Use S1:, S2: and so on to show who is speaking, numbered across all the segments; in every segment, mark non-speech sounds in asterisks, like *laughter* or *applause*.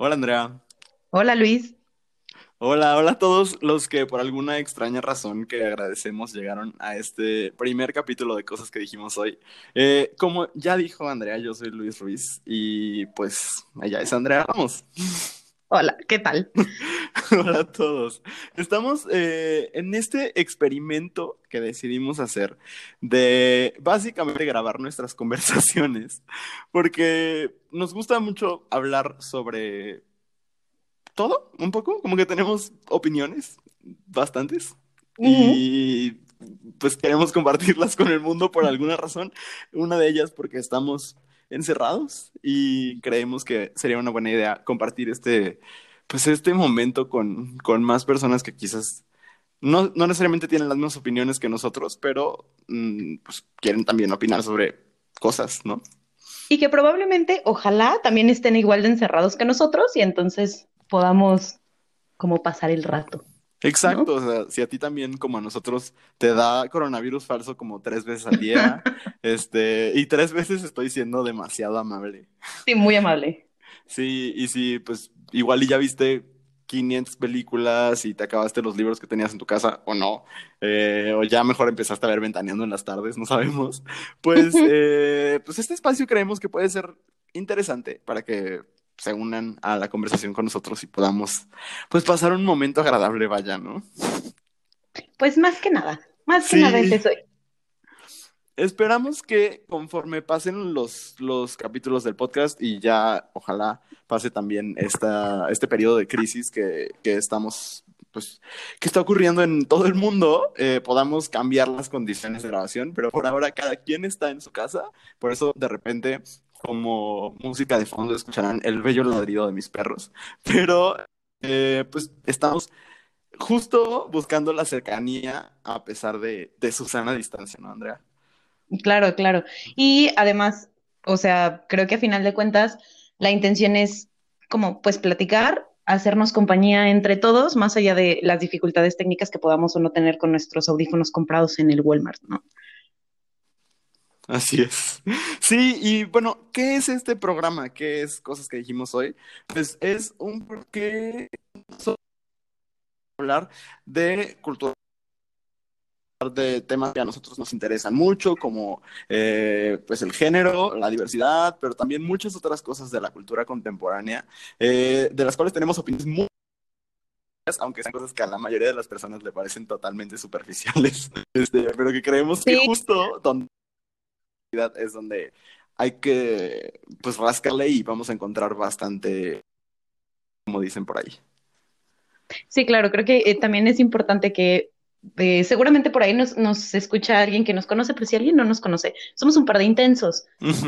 S1: Hola Andrea.
S2: Hola Luis.
S1: Hola, hola a todos los que por alguna extraña razón que agradecemos llegaron a este primer capítulo de cosas que dijimos hoy. Eh, como ya dijo Andrea, yo soy Luis Ruiz y pues ella es Andrea Ramos.
S2: Hola, ¿qué tal? *laughs*
S1: Hola *laughs* a todos. Estamos eh, en este experimento que decidimos hacer de básicamente grabar nuestras *laughs* conversaciones, porque nos gusta mucho hablar sobre todo, un poco, como que tenemos opiniones, bastantes, y pues queremos compartirlas con el mundo por alguna razón. Una de ellas porque estamos encerrados y creemos que sería una buena idea compartir este, pues este momento con, con más personas que quizás no, no, necesariamente tienen las mismas opiniones que nosotros, pero mm, pues quieren también opinar sobre cosas, ¿no?
S2: Y que probablemente, ojalá, también estén igual de encerrados que nosotros y entonces podamos como pasar el rato.
S1: Exacto, o sea, si a ti también como a nosotros te da coronavirus falso como tres veces al día, *laughs* este, y tres veces estoy siendo demasiado amable.
S2: Sí, muy amable.
S1: Sí, y si pues igual y ya viste 500 películas y te acabaste los libros que tenías en tu casa o no, eh, o ya mejor empezaste a ver ventaneando en las tardes, no sabemos, *laughs* pues, eh, pues este espacio creemos que puede ser interesante para que se unan a la conversación con nosotros y podamos pues pasar un momento agradable, vaya, ¿no?
S2: Pues más que nada, más que nada es eso.
S1: Esperamos que conforme pasen los, los capítulos del podcast y ya ojalá pase también esta, este periodo de crisis que, que estamos pues, que está ocurriendo en todo el mundo, eh, podamos cambiar las condiciones de grabación, pero por ahora cada quien está en su casa, por eso de repente como música de fondo escucharán el bello ladrido de mis perros. Pero eh, pues estamos justo buscando la cercanía a pesar de, de su sana distancia, ¿no, Andrea?
S2: Claro, claro. Y además, o sea, creo que a final de cuentas la intención es como pues platicar, hacernos compañía entre todos, más allá de las dificultades técnicas que podamos o no tener con nuestros audífonos comprados en el Walmart, ¿no?
S1: Así es. *laughs* Sí, y bueno, ¿qué es este programa? ¿Qué es cosas que dijimos hoy? Pues es un porque hablar de cultura de temas que a nosotros nos interesan mucho, como eh, pues el género, la diversidad, pero también muchas otras cosas de la cultura contemporánea, eh, de las cuales tenemos opiniones muy aunque sean cosas que a la mayoría de las personas le parecen totalmente superficiales, *laughs* este, pero que creemos que justo donde es donde hay que pues rascarle y vamos a encontrar bastante, como dicen por ahí.
S2: Sí, claro, creo que eh, también es importante que eh, seguramente por ahí nos, nos, escucha alguien que nos conoce, pero si alguien no nos conoce, somos un par de intensos.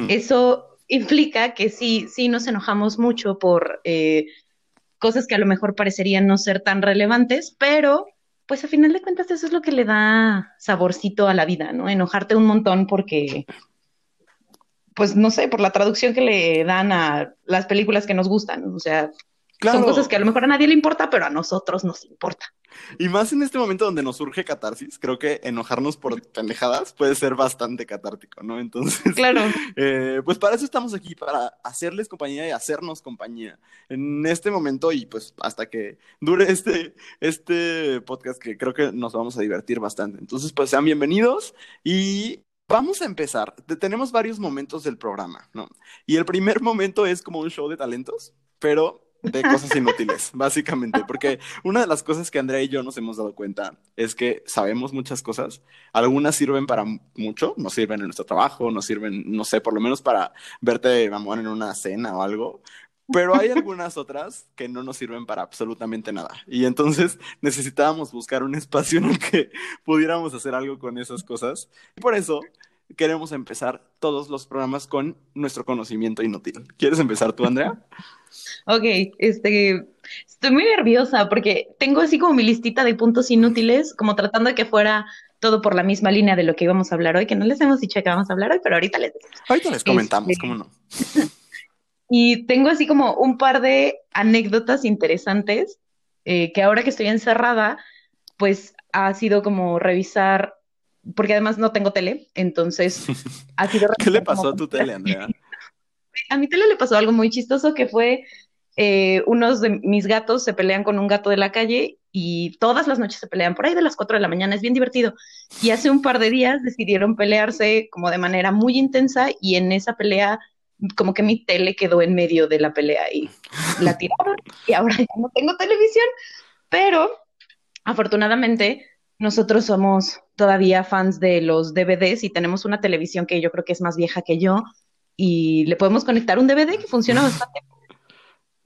S2: Eso implica que sí, sí nos enojamos mucho por eh, cosas que a lo mejor parecerían no ser tan relevantes, pero pues a final de cuentas eso es lo que le da saborcito a la vida, ¿no? Enojarte un montón porque pues no sé, por la traducción que le dan a las películas que nos gustan. O sea, son cosas que a lo mejor a nadie le importa, pero a nosotros nos importa.
S1: Y más en este momento donde nos surge catarsis, creo que enojarnos por pendejadas puede ser bastante catártico, ¿no? Entonces,
S2: claro. *laughs*
S1: Eh, pues para eso estamos aquí, para hacerles compañía y hacernos compañía en este momento y pues hasta que dure este, este podcast que creo que nos vamos a divertir bastante. Entonces, pues sean bienvenidos y Vamos a empezar. Tenemos varios momentos del programa, ¿no? Y el primer momento es como un show de talentos, pero de cosas inútiles, *laughs* básicamente, porque una de las cosas que Andrea y yo nos hemos dado cuenta es que sabemos muchas cosas, algunas sirven para mucho, nos sirven en nuestro trabajo, nos sirven, no sé, por lo menos para verte, mamón, en una cena o algo, pero hay algunas otras que no nos sirven para absolutamente nada. Y entonces necesitábamos buscar un espacio en el que pudiéramos hacer algo con esas cosas. Y por eso queremos empezar todos los programas con nuestro conocimiento inútil. ¿Quieres empezar tú, Andrea? *laughs*
S2: Ok, este, estoy muy nerviosa porque tengo así como mi listita de puntos inútiles, como tratando de que fuera todo por la misma línea de lo que íbamos a hablar hoy, que no les hemos dicho que vamos a hablar hoy, pero ahorita les decimos.
S1: Ahorita les comentamos, este, ¿cómo no? *laughs*
S2: Y tengo así como un par de anécdotas interesantes eh, que ahora que estoy encerrada, pues ha sido como revisar, porque además no tengo tele, entonces *laughs* ha sido...
S1: ¿Qué le pasó a tu tele, Andrea?
S2: A mi tele le pasó algo muy chistoso que fue eh, unos de mis gatos se pelean con un gato de la calle y todas las noches se pelean por ahí de las 4 de la mañana, es bien divertido. Y hace un par de días decidieron pelearse como de manera muy intensa y en esa pelea como que mi tele quedó en medio de la pelea y la tiraron y ahora ya no tengo televisión, pero afortunadamente nosotros somos todavía fans de los DVDs y tenemos una televisión que yo creo que es más vieja que yo y le podemos conectar un DVD que funciona bastante.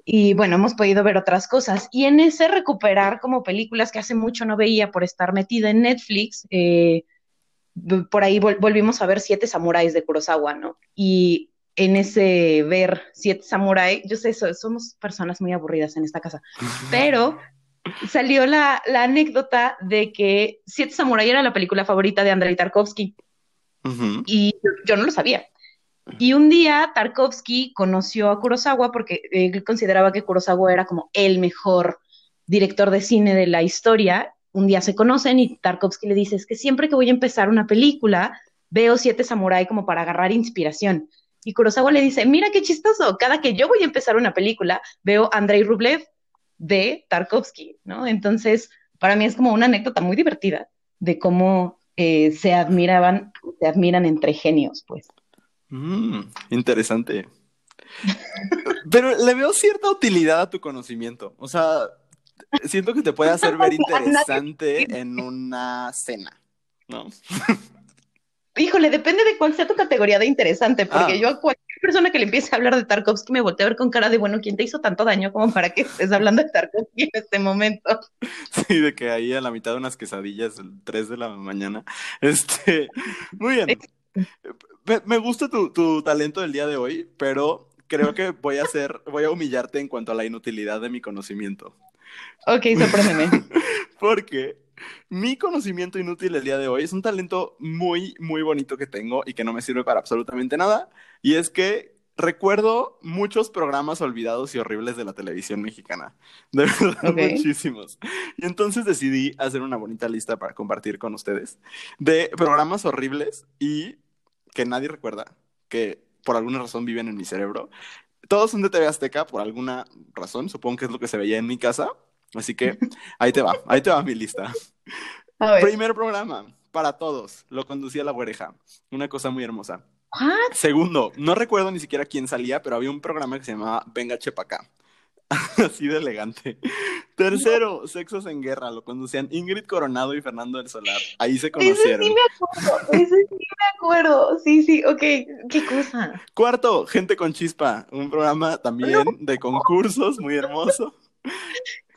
S2: Y bueno, hemos podido ver otras cosas. Y en ese recuperar como películas que hace mucho no veía por estar metida en Netflix, eh, por ahí volvimos a ver Siete Samuráis de Kurosawa, ¿no? Y en ese ver Siete Samuráis, yo sé, somos personas muy aburridas en esta casa, pero salió la, anécdota de que Siete Samurai era la película favorita de Andrei Tarkovsky. Y yo no lo sabía. Y un día Tarkovsky conoció a Kurosawa porque él consideraba que Kurosawa era como el mejor director de cine de la historia. Un día se conocen y Tarkovsky le dice, es que siempre que voy a empezar una película, veo Siete Samurai como para agarrar inspiración. Y Kurosawa le dice, mira qué chistoso, cada que yo voy a empezar una película, veo a Andrei Rublev de Tarkovsky, ¿no? Entonces, para mí es como una anécdota muy divertida de cómo eh, se admiraban, se admiran entre genios, pues.
S1: Mm, interesante. Pero le veo cierta utilidad a tu conocimiento. O sea, siento que te puede *laughs* hacer ver interesante en una cena, ¿no?
S2: Híjole, depende de cuál sea tu categoría de interesante, porque ah. yo a cualquier persona que le empiece a hablar de Tarkovsky me volteo a ver con cara de, bueno, ¿quién te hizo tanto daño como para que estés hablando de Tarkovsky en este momento? *laughs*
S1: Sí, de que ahí a la mitad de unas quesadillas, el 3 de la mañana. Este, muy bien. Me, gusta tu, tu talento del día de hoy, pero creo que voy a hacer, voy a humillarte en cuanto a la inutilidad de mi conocimiento.
S2: Ok, sorpréndeme. *laughs*
S1: Porque mi conocimiento inútil el día de hoy es un talento muy, muy bonito que tengo y que no me sirve para absolutamente nada. Y es que recuerdo muchos programas olvidados y horribles de la televisión mexicana. De *laughs* verdad, muchísimos. Y entonces decidí hacer una bonita lista para compartir con ustedes de programas horribles y que nadie recuerda, que por alguna razón viven en mi cerebro. Todos son de TV Azteca por alguna razón, supongo que es lo que se veía en mi casa. Así que ahí te va, ahí te va mi lista. Primer programa, para todos, lo conducía la oreja, una cosa muy hermosa. Segundo, no recuerdo ni siquiera quién salía, pero había un programa que se llamaba Venga Chepacá. *laughs* Así de elegante. Tercero, Sexos en Guerra. Lo conducían Ingrid Coronado y Fernando del Solar. Ahí se conocieron.
S2: Ese sí me acuerdo. Ese sí me acuerdo. Sí, sí, ok. Qué cosa.
S1: Cuarto, Gente con Chispa. Un programa también de concursos muy hermoso.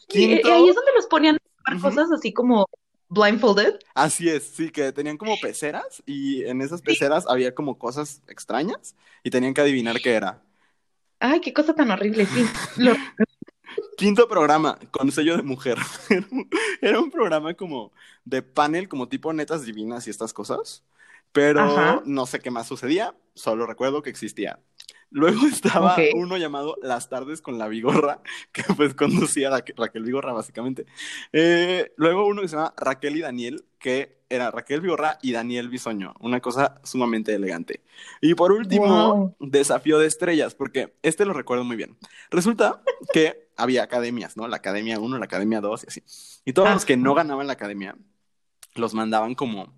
S2: Quinto, y ahí es donde los ponían cosas así como blindfolded.
S1: Así es, sí, que tenían como peceras y en esas peceras había como cosas extrañas y tenían que adivinar qué era.
S2: Ay, qué cosa tan horrible, sí. *laughs*
S1: Quinto programa, con sello de mujer. *laughs* Era un programa como de panel, como tipo netas divinas y estas cosas. Pero no sé qué más sucedía, solo recuerdo que existía. Luego estaba uno llamado Las tardes con la Vigorra, *laughs* que pues conducía Raquel Vigorra básicamente. Eh, luego uno que se llama Raquel y Daniel, que era Raquel Vigorra y Daniel Bisoño, una cosa sumamente elegante. Y por último, Desafío de Estrellas, porque este lo recuerdo muy bien. Resulta que había academias, ¿no? La Academia 1, la Academia 2 y así. Y todos los que no ganaban la academia los mandaban como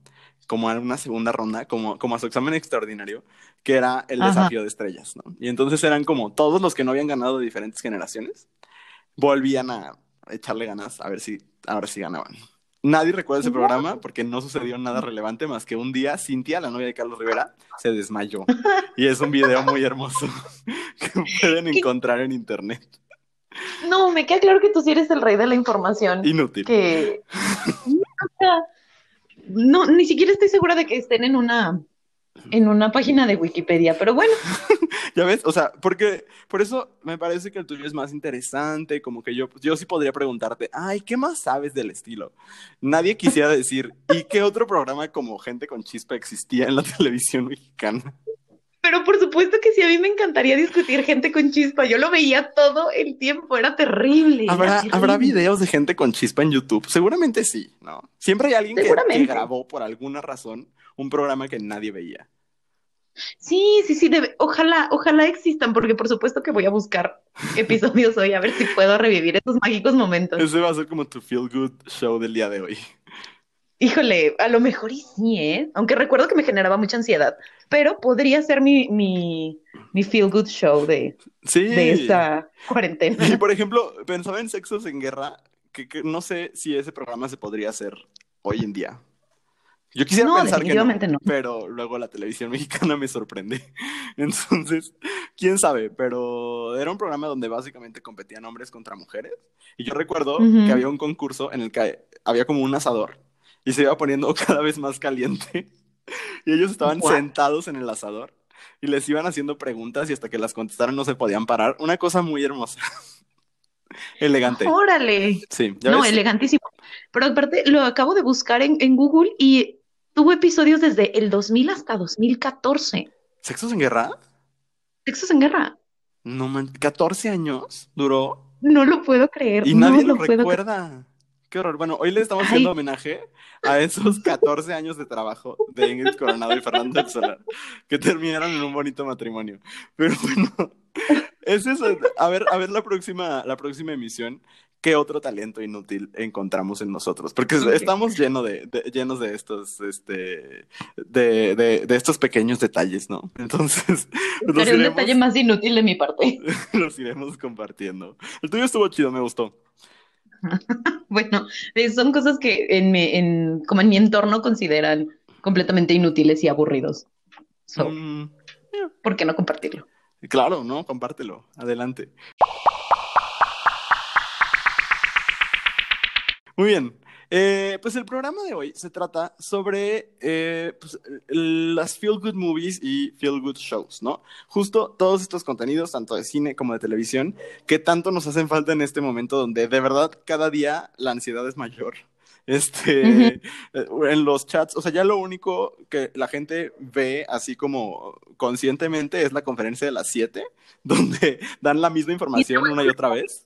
S1: como a una segunda ronda, como, como a su examen extraordinario, que era el desafío de estrellas, ¿no? Y entonces eran como todos los que no habían ganado de diferentes generaciones, volvían a echarle ganas a ver si, a ver si ganaban. Nadie recuerda ese programa porque no sucedió nada relevante más que un día Cintia, la novia de Carlos Rivera, se desmayó. Y es un video muy hermoso *laughs* que pueden encontrar en internet.
S2: No, me queda claro que tú sí eres el rey de la información.
S1: Inútil.
S2: Que *laughs* no, ni siquiera estoy segura de que estén en una en una página de Wikipedia, pero bueno. *laughs*
S1: ya ves, o sea, porque por eso me parece que el tuyo es más interesante, como que yo, yo sí podría preguntarte, ay, ¿qué más sabes del estilo? Nadie quisiera decir, ¿y qué otro programa como Gente con Chispa existía en la *laughs* televisión mexicana?
S2: Pero por supuesto que sí, a mí me encantaría discutir gente con chispa. Yo lo veía todo el tiempo, era terrible.
S1: ¿Habrá, videos de gente con chispa en YouTube? Seguramente sí, ¿no? Siempre hay alguien que, grabó por alguna razón un programa que nadie veía.
S2: Sí, sí, sí, debe, ojalá, ojalá existan, porque por supuesto que voy a buscar episodios hoy a ver si puedo revivir esos mágicos momentos.
S1: Ese va a ser como tu feel good show del día de hoy.
S2: Híjole, a lo mejor y sí, ¿eh? Aunque recuerdo que me generaba mucha ansiedad, pero podría ser mi, mi, mi feel good show de,
S1: Sí.
S2: de esta cuarentena.
S1: Y por ejemplo, pensaba en Sexos en Guerra, que, que no sé si ese programa se podría hacer hoy en día. Yo quisiera
S2: No,
S1: pensar que no,
S2: no.
S1: pero luego la televisión *laughs* mexicana me sorprende. Entonces, quién sabe, pero era un programa donde básicamente competían hombres contra mujeres. Y yo recuerdo
S2: Ujú.
S1: que había un concurso en el que había como un asador y se iba poniendo *laughs* cada vez más caliente. Y ellos estaban sentados en el asador y les iban haciendo preguntas y hasta que las contestaran no se podían parar. Una cosa muy hermosa. *laughs* Elegante.
S2: Órale.
S1: Sí, ya
S2: No,
S1: ves?
S2: elegantísimo. Pero aparte, lo acabo de buscar en, en Google y tuvo episodios desde el 2000 hasta 2014.
S1: ¿Sexos en guerra?
S2: Sexos en guerra.
S1: No man, 14 años duró
S2: No lo puedo creer.
S1: y
S2: no
S1: nadie lo recuerda. Qué horror. Bueno, hoy le estamos
S2: Ay.
S1: haciendo homenaje a esos 14 años de trabajo de Ingrid Coronado y Fernando del Solar, que terminaron en un bonito matrimonio. Pero bueno, es eso. A ver, a ver la próxima, la próxima emisión, qué otro talento inútil encontramos en nosotros. Porque
S2: Ok.
S1: estamos lleno de, de- llenos de estos, este, de, de, de estos pequeños detalles, ¿no? Entonces, los
S2: Haré un
S1: iremos,
S2: detalle más inútil de mi parte. *laughs*
S1: los iremos compartiendo. El tuyo estuvo chido, me gustó. *laughs*
S2: Bueno, eh, son cosas que en mi, en, como en mi entorno consideran completamente inútiles y aburridos. So,
S1: Mm,
S2: ¿por qué no compartirlo?
S1: Claro, ¿no? Compártelo. Adelante. Muy bien. Eh, pues el programa de hoy se trata sobre eh, pues, las feel good movies y feel good shows, ¿no? Justo todos estos contenidos, tanto de cine como de televisión, que tanto nos hacen falta en este momento donde de verdad cada día la ansiedad es mayor. *laughs* Este, en los chats, o sea, ya lo único que la gente ve así como conscientemente es la conferencia de las 7, *laughs* donde dan la misma información una y otra vez.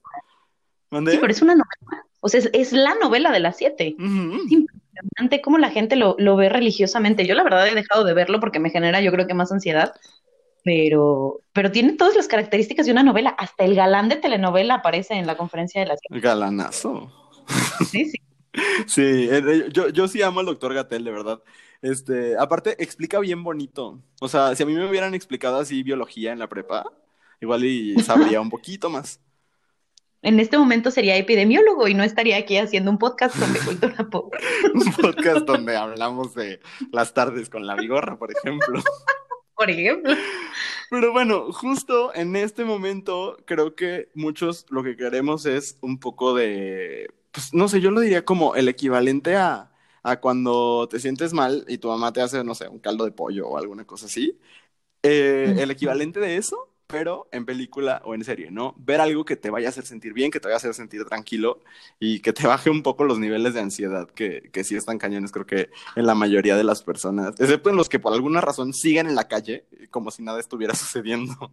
S1: ¿Mandé?
S2: Sí, pero es una novela. O sea, es, es la novela de las siete. Es impresionante cómo la gente lo, lo ve religiosamente. Yo la verdad he dejado de verlo porque me genera yo creo que más ansiedad, pero, pero tiene todas las características de una novela. Hasta el galán de telenovela aparece en la conferencia de las siete.
S1: Galanazo.
S2: Sí, sí. *laughs*
S1: Sí, eh, eh, yo, yo sí amo al doctor Gatel, de verdad. Este, aparte, explica bien bonito. O sea, si a mí me hubieran explicado así biología en la prepa, igual y sabría un poquito más.
S2: En este momento sería epidemiólogo y no estaría aquí haciendo un podcast sobre *laughs* cultura pop.
S1: Un podcast donde hablamos de las tardes con la vigorra, por ejemplo.
S2: Por ejemplo.
S1: Pero bueno, justo en este momento creo que muchos lo que queremos es un poco de, pues no sé, yo lo diría como el equivalente a, a cuando te sientes mal y tu mamá te hace, no sé, un caldo de pollo o alguna cosa así. Eh, el equivalente de eso, pero en película o en serie, ¿no? Ver algo que te vaya a hacer sentir bien, que te vaya a hacer sentir tranquilo y que te *laughs* baje un poco los niveles de ansiedad que, que sí están cañones, creo que en la mayoría de las personas, excepto en los que por alguna razón siguen en la calle como si nada estuviera *laughs* sucediendo.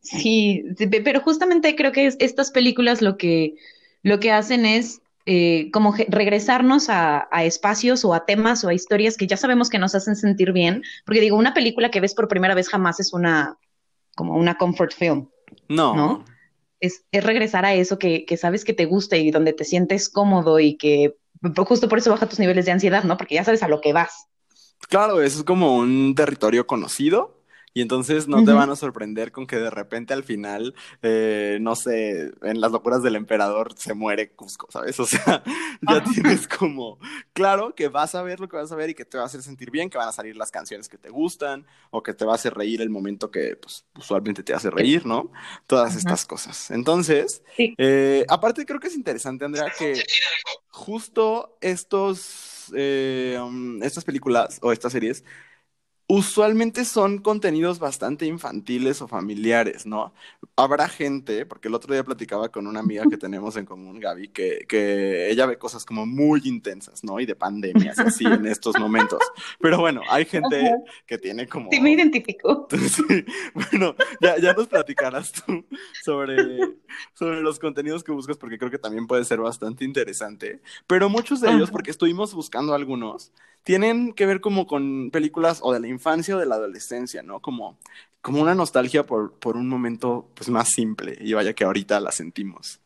S2: Sí, sí, pe- pero justamente creo que es- estas películas lo que, lo que hacen es eh, como regresarnos a espacios o a temas o a historias que ya sabemos que nos hacen sentir bien, porque digo, una película que ves por primera vez jamás es una, como una comfort film,
S1: No.
S2: ¿no? Es, es regresar a eso que, que sabes que te gusta y donde te sientes cómodo y que justo por eso baja tus niveles de ansiedad, ¿no? Porque ya sabes a lo que vas.
S1: Claro, eso es como un territorio conocido y entonces no te van a sorprender con que de repente al final, eh, no sé, en las locuras del emperador se muere Cusco, ¿sabes? O sea, *laughs* ya
S2: Ajá.
S1: tienes como, claro que vas a ver lo que vas a ver y que te va a hacer sentir bien, que van a salir las canciones que te gustan o que te va a hacer reír el momento que pues, usualmente te hace reír, ¿no? Todas
S2: Ajá.
S1: estas cosas. Entonces,
S2: Sí.
S1: eh, aparte creo que es interesante, Andrea, que justo estos, eh, um, estas películas o estas series usualmente son contenidos bastante infantiles o familiares, ¿no? Habrá gente, porque el otro día platicaba con una amiga que *laughs* tenemos en común, Gaby, que, que ella ve cosas como muy intensas, ¿no? Y de pandemias y así en estos momentos. Pero bueno, hay gente
S2: Ajá.
S1: que tiene como...
S2: Sí, me identifico. *laughs*
S1: Sí, bueno, ya, ya nos platicarás tú sobre, sobre los contenidos que buscas, porque creo que también puede ser bastante interesante. Pero muchos de ellos, porque estuvimos buscando algunos, tienen que ver como con películas o de la infancia o de la adolescencia, ¿no? Como, como una nostalgia por, por un momento pues, más simple y vaya que ahorita la sentimos.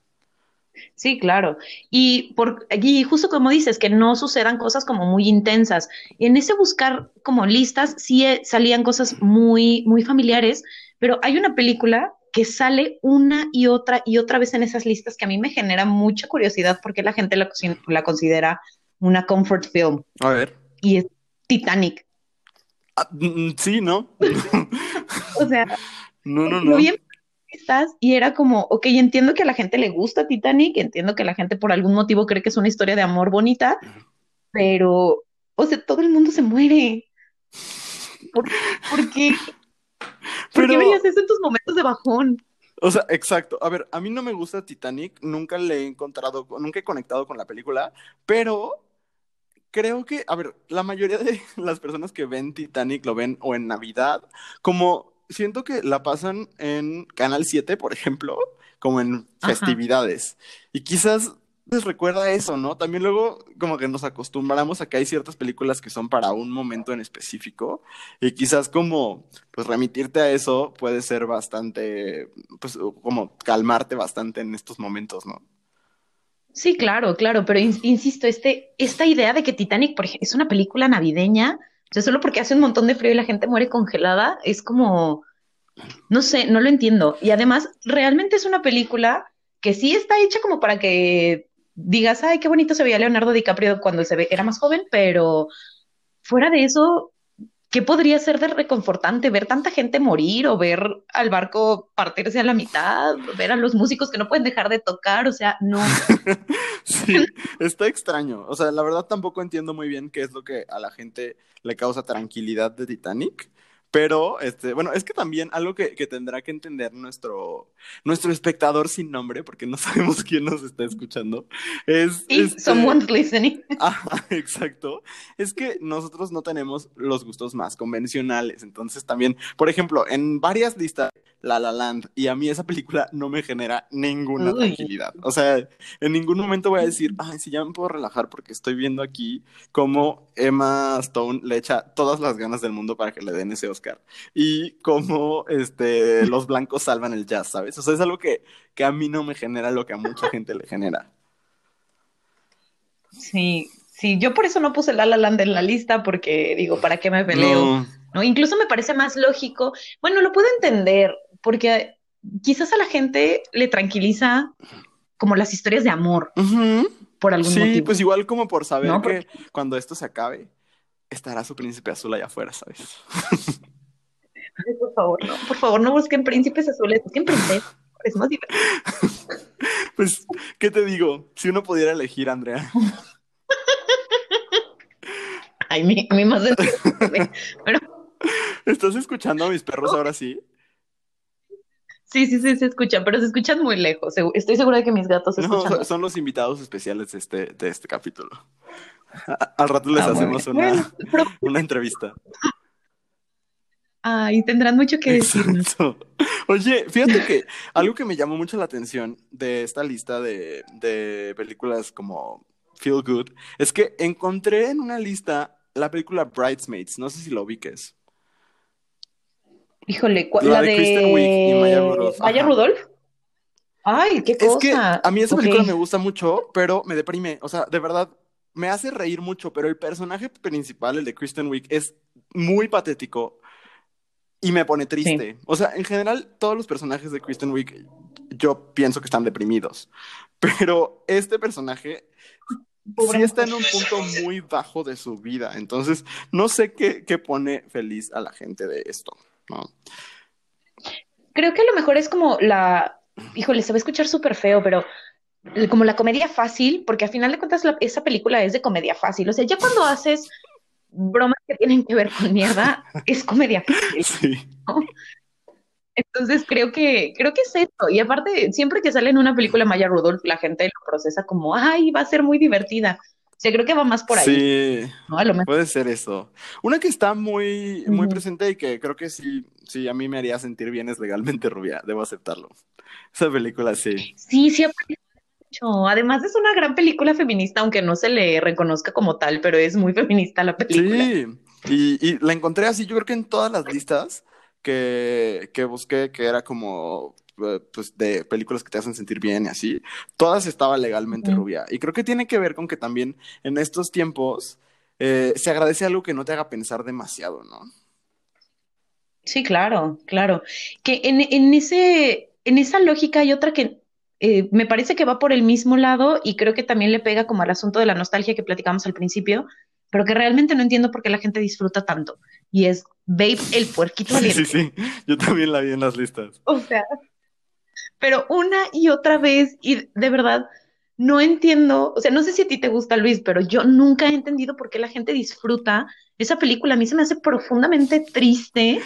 S2: Sí, claro. Y, por, y justo como dices, que no sucedan cosas como muy intensas. Y en ese buscar como listas sí eh, salían cosas muy, muy familiares, pero hay una película que sale una y otra y otra vez en esas listas que a mí me genera mucha curiosidad porque la gente la, la considera una comfort film.
S1: A ver.
S2: Y es Titanic.
S1: Ah, mm, sí, ¿no? *laughs*
S2: o sea, *laughs*
S1: no, no, no.
S2: Bien estás y era como, ok, entiendo que a la gente le gusta Titanic, entiendo que la gente por algún motivo cree que es una historia de amor bonita, pero, o sea, todo el mundo se muere. ¿Por, qué? ¿Por qué verías eso en tus momentos de bajón?
S1: O sea, exacto. A ver, a mí no me gusta Titanic, nunca le he encontrado, nunca he conectado con la película, pero creo que, a ver, la mayoría de *laughs* las personas que ven Titanic lo ven o en Navidad, como siento que la pasan en Canal 7, por ejemplo, como en festividades. Y quizás les recuerda eso, ¿no? También luego como que nos acostumbramos a que hay ciertas películas que son para un momento en específico y quizás como pues remitirte a eso puede ser bastante, pues como calmarte bastante en estos momentos, ¿no?
S2: Sí, claro, claro, pero insisto, este, esta idea de que Titanic, es una película navideña, o sea, solo porque hace un montón de frío y la gente muere congelada, es como, no sé, no lo entiendo. Y además, realmente es una película que sí está hecha como para que digas, ay, qué bonito se veía Leonardo DiCaprio cuando se ve, era más joven, pero fuera de eso, ¿qué podría ser de reconfortante ver tanta gente morir o ver al barco partirse a la mitad, ver a los músicos que no pueden dejar de tocar? O sea, no. *laughs*
S1: sí, está extraño. O sea, la verdad tampoco entiendo muy bien qué es lo que a la gente le causa tranquilidad de Titanic. Pero, este, bueno, es que también algo que, que, tendrá que entender nuestro, nuestro espectador sin nombre, porque no *laughs* sabemos quién nos está escuchando, es...
S2: Este, someone's listening. *laughs*
S1: Ajá, exacto. Es que nosotros no tenemos los gustos más convencionales. Entonces también, por ejemplo, en varias listas la La Land y a mí esa película no me genera ninguna tranquilidad. O sea, en ningún momento voy a decir, ay, sí, ya me puedo relajar porque estoy viendo aquí cómo Emma Stone le echa todas las ganas del mundo para que le den ese Oscar y cómo este, los blancos salvan el jazz, ¿sabes? O sea, es algo que, que a mí no me genera lo que a mucha gente le genera.
S2: Sí, sí, yo por eso no puse La La Land en la lista porque digo, ¿para qué me peleo? ¿no? Incluso me parece más lógico. Bueno, lo puedo entender porque quizás a la gente le tranquiliza como las historias de amor por algún motivo.
S1: Sí, pues igual como por saber que cuando esto se acabe, estará su príncipe azul allá afuera, ¿sabes?
S2: por favor, no, por favor, no busquen príncipes azules, busquen princesas, es más divertido. *laughs*
S1: Pues, ¿qué te digo? Si uno pudiera elegir, Andrea.
S2: Ay, mi, mi más *laughs* de...
S1: ¿Estás escuchando a mis perros ahora sí?
S2: Sí, sí, sí, se escuchan, pero se escuchan muy lejos. Estoy segura de que mis gatos se escuchan.
S1: son los invitados especiales de este, de este capítulo. Al rato les ah, hacemos una, una entrevista.
S2: Ay, tendrán mucho que decir.
S1: Oye, fíjate que algo que me llamó mucho la atención de esta lista de, de películas como Feel Good es que encontré en una lista la película Bridesmaids. No sé si lo ubiques.
S2: Híjole, la, de, Kristen Wiig y Maya Rudolph. ¿Maya Rudolph? Ay, qué cosa. Es que
S1: a mí esa película me gusta mucho, pero me deprime. O sea, de verdad, me hace reír mucho, pero el personaje principal, el de Kristen Wiig, es muy patético y me pone triste. O sea, en general, todos los personajes de Kristen Wiig, yo pienso que están deprimidos. *laughs* Pero este personaje sí está en un punto muy bajo de su vida. Entonces, no sé qué, qué pone feliz a la gente de esto.
S2: Creo que a lo mejor es como la, híjole, se va a escuchar súper feo, pero como la comedia fácil, porque al final de cuentas esa película es de comedia fácil. O sea, ya cuando haces bromas que tienen que ver con mierda, *laughs* es comedia fácil. Entonces creo que, creo que es esto. Y aparte, siempre que sale en una película Maya Rudolph, la gente lo procesa como, ay, va a ser muy divertida sea, creo que va más por ahí.
S1: Sí, puede ser eso. Una que está muy, muy presente y que creo que sí, sí, a mí me haría sentir bien es Legalmente Rubia, debo aceptarlo. Esa película sí.
S2: Sí, sí, mucho. Además es una gran película feminista, aunque no se le reconozca como tal, pero es muy feminista la película.
S1: Sí, y, y la encontré así, yo creo que en todas las listas que, que busqué, que era como pues de películas que te hacen sentir bien y así, todas estaba legalmente rubia. Y creo que tiene que ver con que también en estos tiempos eh, se agradece algo que no te haga pensar demasiado, ¿no?
S2: Sí, claro, claro. Que en, en ese, en esa lógica hay otra que eh, me parece que va por el mismo lado y creo que también le pega como al asunto de la nostalgia que platicamos al principio, pero que realmente no entiendo por qué la gente disfruta tanto. Y es Babe el puerquito
S1: Sí, sí, sí, yo también la vi en las listas.
S2: O sea, pero una y otra vez, y de verdad, no entiendo, o sea, no sé si a ti te gusta, Luis, pero yo nunca he entendido por qué la gente disfruta esa película. A mí se me hace profundamente triste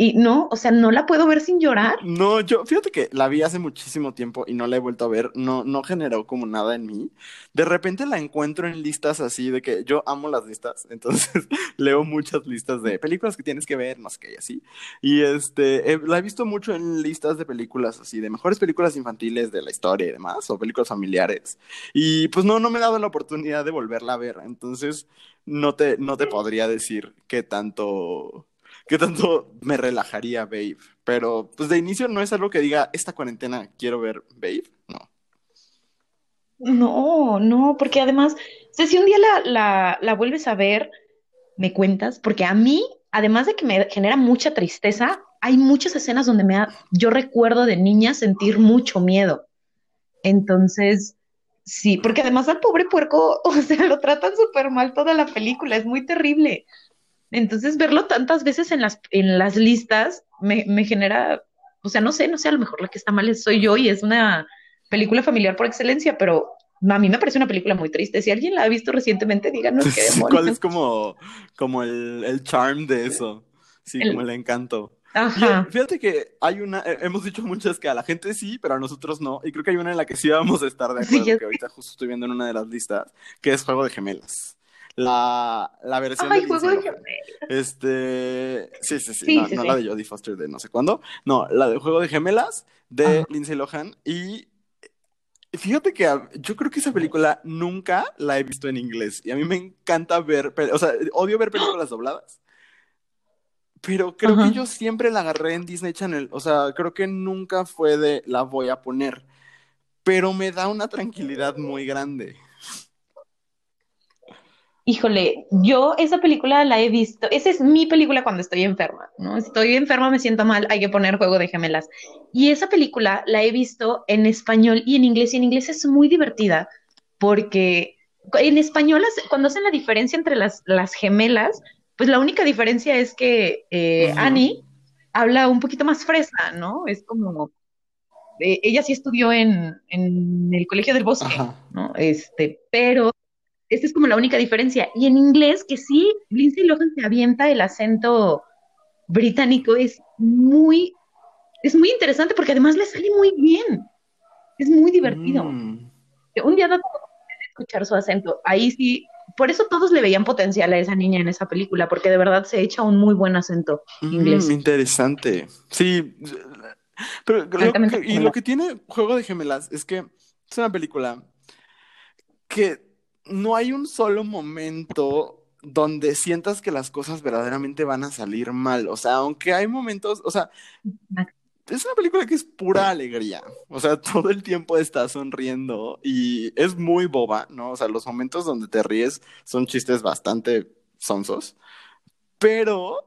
S2: y no, o sea, no la puedo ver sin llorar.
S1: No, yo, fíjate que la vi hace muchísimo tiempo y no la he vuelto a ver, no, no generó como nada en mí. De repente la encuentro en listas así de que yo amo las listas, *laughs* entonces *laughs* leo muchas listas de películas que tienes que ver, qué, y así. Y este, eh, la he visto mucho en listas de películas así, de mejores películas infantiles de la historia y demás, o películas familiares. Y pues no, no me he dado la oportunidad de volverla a ver, entonces no te, no te podría decir qué tanto qué tanto me relajaría Babe. Pero pues de inicio no es algo que diga, esta cuarentena quiero ver Babe. No.
S2: No, no, porque además, o sea, si un día la, la, la vuelves a ver, me cuentas, porque a mí, además de que me genera mucha tristeza, hay muchas escenas donde me ha, yo recuerdo de niña sentir mucho miedo. Entonces, sí, porque además al pobre puerco, *laughs* o sea, lo tratan súper mal toda la película, es muy terrible. Entonces, verlo tantas veces en las, en las listas me, me genera, o sea, no sé, no sé, a lo mejor la que está mal es- soy yo y es una película familiar por excelencia, pero a mí me parece una película muy triste. Si alguien la ha visto recientemente, díganos qué *laughs*
S1: Sí, ¿Cuál
S2: demonios.
S1: es como, como el, el charm de eso? Sí,
S2: El-
S1: como el encanto. Y,
S2: Ajá.
S1: fíjate que hay una, eh, hemos dicho muchas que a la gente sí, pero a nosotros no. Y creo que hay una en la que sí vamos a estar de
S2: Sí,
S1: acuerdo,
S2: ya
S1: que ahorita justo estoy viendo en una de las listas, que es Juego de Gemelas. La, la versión
S2: Ay,
S1: de
S2: juego de.
S1: Este, sí, sí, sí,
S2: Sí,
S1: no,
S2: sí,
S1: no
S2: sí.
S1: la de Jodie Foster de no sé cuándo, no, la de Juego de Gemelas de
S2: Ajá.
S1: Lindsay Lohan y fíjate que a- yo creo que esa película nunca la he visto en inglés y a mí me encanta ver, o sea, odio ver películas dobladas, pero creo
S2: Ajá.
S1: que yo siempre la agarré en Disney Channel, o sea, creo que nunca fue de la voy a poner, pero me da una tranquilidad muy grande.
S2: Híjole, yo esa película la he visto, esa es mi película cuando estoy enferma, ¿no? Estoy enferma, me siento mal, hay que poner Juego de Gemelas. Y esa película la he visto en español y en inglés, y en inglés es muy divertida, porque en español, cuando hacen la diferencia entre las, las gemelas, pues la única diferencia es que eh. Annie habla un poquito más fresa, ¿no? Es como, eh, ella sí estudió en, en el Colegio del Bosque,
S1: Ajá.
S2: ¿no? Este, pero esta es como la única diferencia. Y en inglés, que sí, Lindsay Lohan se avienta el acento británico, es muy, es muy interesante porque además le sale muy bien. Es muy divertido.
S1: Mm.
S2: Un día da la oportunidad de escuchar su acento. Ahí sí, por eso todos le veían potencial a esa niña en esa película, porque de verdad se echa un muy buen acento inglés.
S1: Mm, interesante. Sí, pero lo
S2: Altamente
S1: que- y lo que tiene Juego de Gemelas es que es una película que no hay un solo momento donde sientas que las cosas verdaderamente van a salir mal. O sea, aunque hay momentos, o sea, es una película que es pura alegría. O sea, *laughs* todo el tiempo estás sonriendo y es muy boba, ¿no? O sea, los momentos donde te ríes son chistes bastante sonsos, pero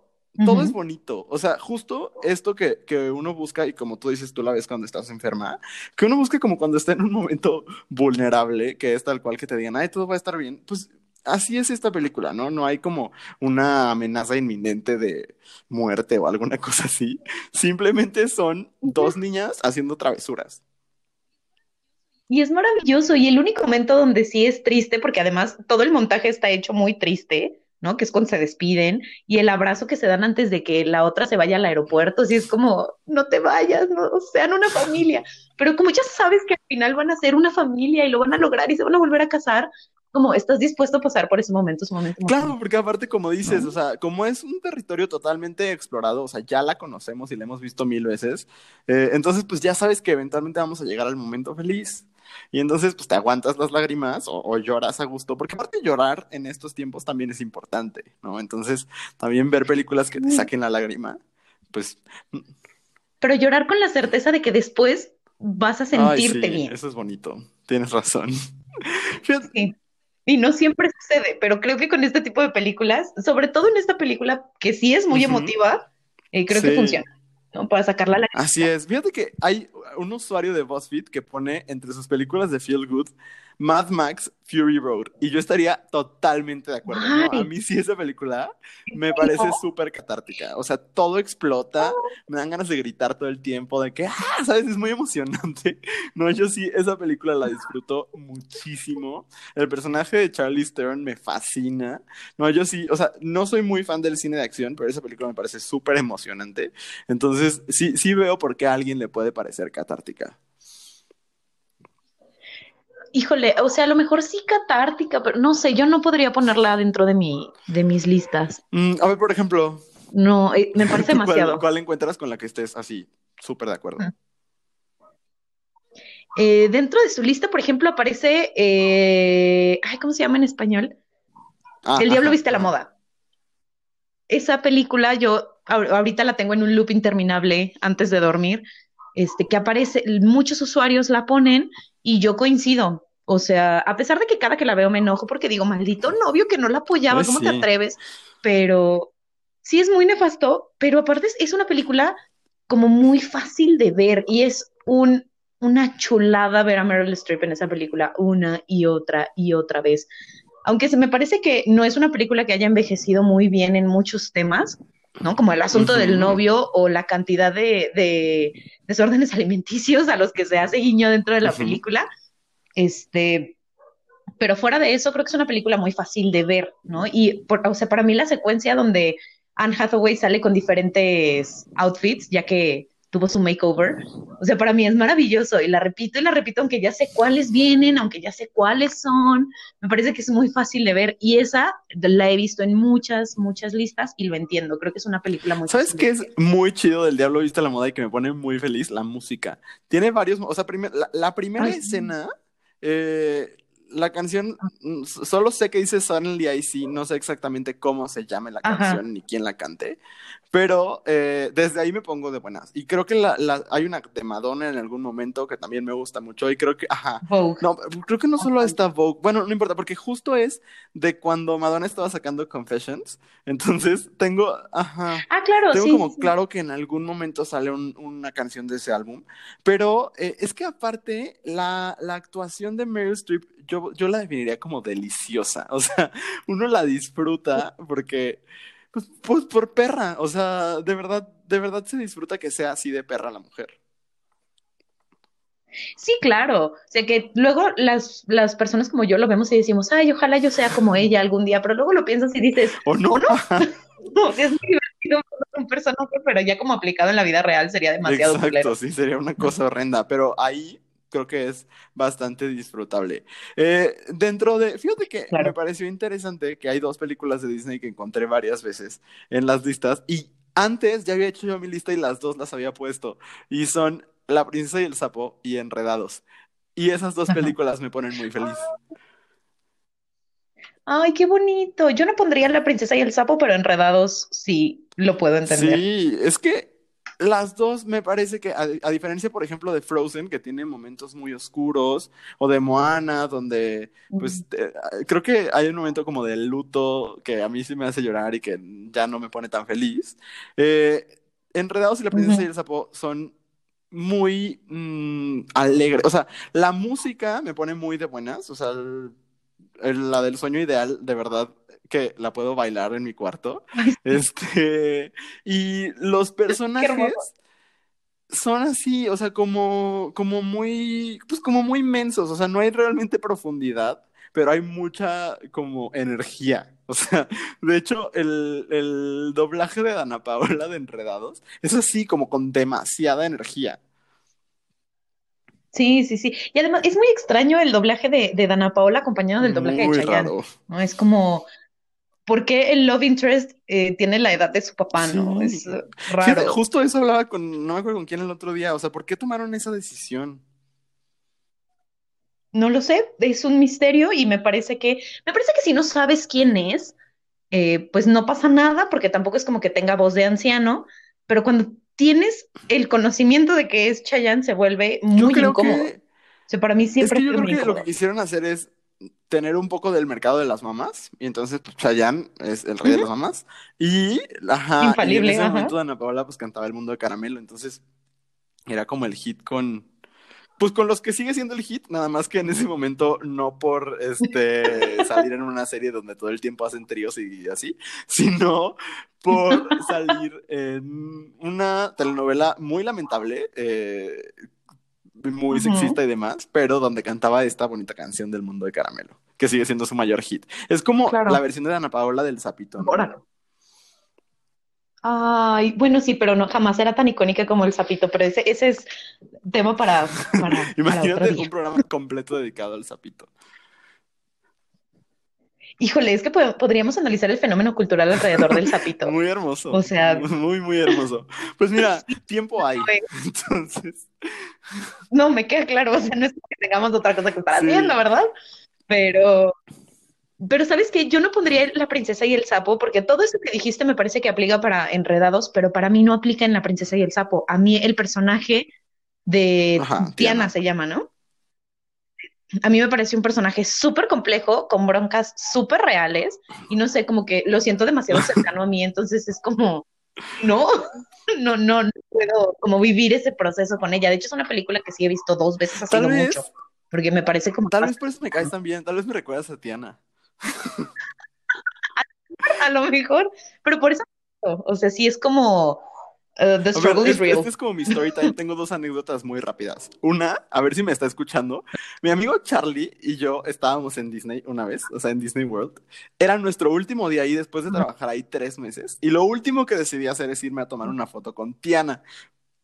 S1: todo es bonito. O sea, justo esto que, que uno busca, y como tú dices, tú la ves cuando estás enferma, que uno busca como cuando está en un momento vulnerable, que es tal cual que te digan, ay, todo va a estar bien. Pues así es esta película, ¿no? No hay como una amenaza inminente de muerte o alguna *laughs* cosa así. Simplemente son dos niñas haciendo travesuras.
S2: Y es maravilloso. Y el único momento donde sí es triste, porque además todo el montaje está hecho muy triste, ¿no? Que es cuando se despiden y el abrazo que se dan antes de que la otra se vaya al aeropuerto. Así es como, no te vayas, no sean una familia. Pero como ya sabes que al final van a ser una familia y lo van a lograr y se van a volver a casar, como estás dispuesto a pasar por ese momento, ese momento.
S1: Claro, porque aparte, como dices,
S2: ¿No?
S1: o sea, como es un territorio totalmente explorado, o sea, ya la conocemos y la hemos visto mil veces, eh, entonces pues ya sabes que eventualmente vamos a llegar al momento feliz. Y entonces, pues te aguantas las lágrimas o, lloras a gusto, porque aparte llorar en estos tiempos también es importante, ¿no? Entonces, también ver películas que te saquen la lágrima, pues...
S2: Mm. Pero llorar con la certeza de que después vas a sentirte bien.
S1: Eso es bonito, tienes razón. *laughs*
S2: Sí. Y no siempre sucede, pero creo que con este tipo de películas, sobre todo en esta película que sí es muy emotiva, eh, creo que funciona. ¿No? Para sacarla a la
S1: Así es. Fíjate que hay un usuario de BuzzFeed que pone entre sus películas de Feel Good Mad Max Fury Road. Y yo estaría totalmente de acuerdo. A mí sí esa película me parece súper catártica. O sea, todo explota. Me dan ganas de gritar todo el tiempo, de que, ah, ¿sabes? Es muy emocionante. *laughs* No, yo sí, esa película la disfruto muchísimo. El personaje de Charlie Stern me fascina. No, yo sí, o sea, no soy muy fan del cine de acción, pero esa película me parece súper emocionante. Entonces, sí, sí veo por qué a alguien le puede parecer catártica
S2: híjole, o sea, a lo mejor sí catártica, pero no sé, yo no podría ponerla dentro de mi, de mis listas.
S1: Mm, a ver, por ejemplo.
S2: No, eh, me parece *laughs* demasiado.
S1: ¿Cuál, encuentras con la que estés así, súper de acuerdo?
S2: Eh, dentro de su lista, por ejemplo, aparece, eh, ay, ¿cómo se llama en español? Ah, El diablo viste la moda. Esa película yo ahorita la tengo en un loop interminable antes de dormir, este, que aparece, muchos usuarios la ponen y yo coincido. O sea, a pesar de que cada que la veo me enojo porque digo, maldito novio que no la apoyaba, pues ¿cómo te atreves? Pero sí es muy nefasto, pero aparte es una película como muy fácil de ver y es un, una chulada ver a Meryl Streep en esa película una y otra y otra vez. Aunque se me parece que no es una película que haya envejecido muy bien en muchos temas, ¿no? Como el asunto del novio o la cantidad de, desórdenes alimenticios a los que se hace guiño dentro de la película. Este, pero fuera de eso, creo que es una película muy fácil de ver, ¿no? Y, o sea, para mí la secuencia donde Anne Hathaway sale con diferentes outfits, ya que tuvo su makeover. O sea, para mí es maravilloso y la repito y la repito, aunque ya sé cuáles vienen, aunque ya sé cuáles son. Me parece que es muy fácil de ver y esa la he visto en muchas, muchas listas y lo entiendo. Creo que es una película muy
S1: ¿Sabes qué es muy chido del Diablo Viste la Moda y que me pone muy feliz? La música. Tiene varios, o sea, la, primera escena. Eh, la canción, solo sé que dice Suddenly I See, no sé exactamente cómo se llame la canción ni quién la cante, pero eh, desde ahí me pongo de buenas. Y creo que la, hay una de Madonna en algún momento que también me gusta mucho. Y creo que, ajá. No, creo que no solo está Vogue. Bueno, no importa, porque justo es de cuando Madonna estaba sacando Confessions. Entonces tengo, ajá.
S2: Ah, claro,
S1: Tengo como claro que en algún momento sale una canción de ese álbum. Pero eh, es que aparte, la, la actuación de Meryl Streep, yo, yo la definiría como deliciosa. *laughs* O sea, uno la disfruta porque pues, pues por perra, o sea, de verdad, de verdad se disfruta que sea así de perra la mujer.
S2: Sí, claro. O sea que luego las, las personas como yo lo vemos y decimos, ay, ojalá yo sea como ella algún día, pero luego lo piensas y dices,
S1: ¿o no?
S2: no? *laughs* no es muy divertido un personaje, pero ya como aplicado en la vida real sería demasiado
S1: Exacto, sí, sería una cosa horrenda, pero ahí creo que es bastante disfrutable. Eh, dentro de, fíjate que me pareció interesante que hay dos películas de Disney que encontré varias veces en las listas y antes ya había hecho yo mi lista y las dos las había puesto y son La princesa y el sapo y Enredados. Y esas dos películas me ponen muy feliz.
S2: Ay, qué bonito. Yo no pondría La princesa y el sapo, pero Enredados sí lo puedo entender.
S1: Sí, es que las dos me parece que, a, diferencia, por ejemplo, de Frozen, que tiene momentos muy oscuros, o de Moana, donde, pues, creo que hay un momento como de luto que a mí sí me hace llorar y que ya no me pone tan feliz. Eh, Enredados y la princesa y el sapo son muy mm, alegres. O sea, la música me pone muy de buenas. O sea, la del sueño ideal, de verdad, que la puedo bailar en mi cuarto. Este, y los personajes son así, o sea, como, como muy, pues como muy inmensos, o sea, no hay realmente profundidad, pero hay mucha como energía. *laughs* O sea, de hecho, el, el doblaje de Dana Paola de Enredados es así como con demasiada energía.
S2: Sí, sí, sí. Y además es muy extraño el doblaje de, de Dana Paola acompañado del doblaje de Chayanne. ¿no? Es como, ¿por qué el love interest eh, tiene la edad de su papá, no? Es raro.
S1: justo eso hablaba con, no me acuerdo con quién el otro día, o sea, ¿por qué tomaron esa decisión?
S2: no lo sé, es un misterio y me parece que, me parece que si no sabes quién es, eh, pues no pasa nada porque tampoco es como que tenga voz de anciano, pero cuando tienes el conocimiento de que es Chayanne se vuelve muy incómodo. O sea, para mí siempre
S1: es que yo creo que lo que quisieron hacer es tener un poco del mercado de las mamás y entonces pues, Chayanne es el rey de las mamás y, ajá,
S2: Infalible,
S1: y en ese
S2: ajá.
S1: momento Ana Paola pues cantaba El Mundo de Caramelo, entonces era como el hit con pues con los que sigue siendo el hit, nada más que en ese momento no por este *laughs* salir en una serie donde todo el tiempo hacen tríos y así, sino por *laughs* salir en una telenovela muy lamentable, eh, muy sexista y demás, pero donde cantaba esta bonita canción del mundo de caramelo, que sigue siendo su mayor hit. Es como
S2: Claro.
S1: la versión de Ana Paola del Zapito. ¿no?
S2: Ay, bueno, sí, pero no jamás era tan icónica como el sapito, pero ese, ese es tema para, para, *laughs* para otro
S1: Imagínate
S2: día.
S1: un programa completo dedicado al Zapito.
S2: Híjole, es que po- podríamos analizar el fenómeno cultural alrededor del *laughs* sapito.
S1: Muy hermoso.
S2: O sea-
S1: muy, muy hermoso. Pues mira, tiempo hay. *laughs* Entonces,
S2: No, me queda claro, o sea, no es que tengamos otra cosa que estar
S1: Sí.
S2: haciendo, ¿verdad? Pero, pero ¿sabes qué? Yo no pondría la princesa y el sapo, porque todo eso que dijiste me parece que aplica para Enredados, pero para mí no aplica en la princesa y el sapo. A mí el personaje de
S1: Ajá,
S2: Tiana
S1: Tiana.
S2: se llama, ¿no? A mí me parece un personaje súper complejo, con broncas súper reales, y no sé, como que lo siento demasiado *laughs* cercano a mí, entonces es como, no, *laughs* no, no, no puedo como vivir ese proceso con ella. De hecho, es una película que sí he visto dos veces, ha sido
S1: vez,
S2: mucho, porque me parece como
S1: tal vez por eso me caes tan bien. Tal vez me recuerdas a Tiana. *laughs*
S2: a lo mejor, pero por eso, o sea, sí es como uh, The
S1: A ver,
S2: struggle is
S1: este,
S2: real.
S1: este es como mi story time. Tengo dos anécdotas muy rápidas. Una, a ver si me está escuchando. Mi amigo Charlie y yo estábamos en Disney una vez, o sea, en Disney World. Era nuestro último día ahí después de trabajar ahí tres meses. Y lo último que decidí hacer es irme a tomar una foto con Tiana,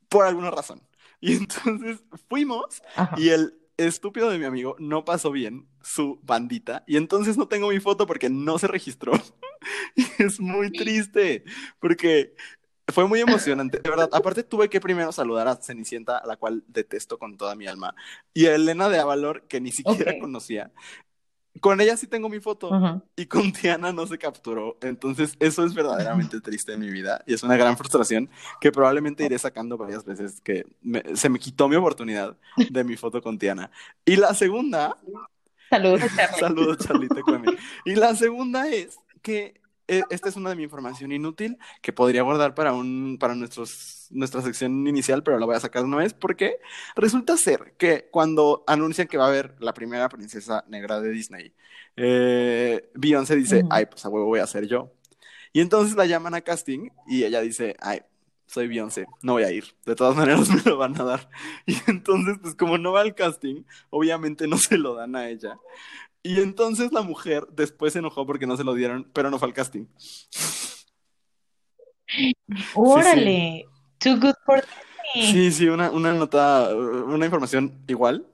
S1: por alguna razón. *laughs* Y entonces fuimos
S2: Ajá.
S1: y el estúpido de mi amigo no pasó bien su bandita. Y entonces no tengo mi foto porque no se registró. *laughs* Y es muy triste porque fue muy emocionante, de verdad. Aparte tuve que primero saludar a Cenicienta, a la cual detesto con toda mi alma, y a Elena de Avalor, que ni siquiera
S2: Ok.
S1: conocía. Con ella sí tengo mi foto
S2: Ujú.
S1: y con Tiana no se capturó. Entonces eso es verdaderamente triste en mi vida y es una gran frustración que probablemente iré sacando varias veces que me- se me quitó mi oportunidad de mi foto con Tiana. Y la segunda
S2: Saludos, *laughs* Charlie.
S1: Saludos, Charlita Cueme. Y la segunda es que esta es una de mi información inútil que podría guardar para un para nuestros nuestra sección inicial, pero la voy a sacar de una vez porque resulta ser que cuando anuncian que va a haber la primera princesa negra de Disney, eh, Beyoncé dice, ay, pues a huevo voy a ser yo. Y entonces la llaman a casting y ella dice, ay, soy Beyoncé, no voy a ir. De todas maneras *laughs* me lo van a dar. Y entonces, pues como no va al casting, obviamente no se lo dan a ella. Y entonces la mujer después se enojó porque no se lo dieron, pero no fue al casting.
S2: Órale, too good for Disney.
S1: Sí, sí, una, una nota, una información igual,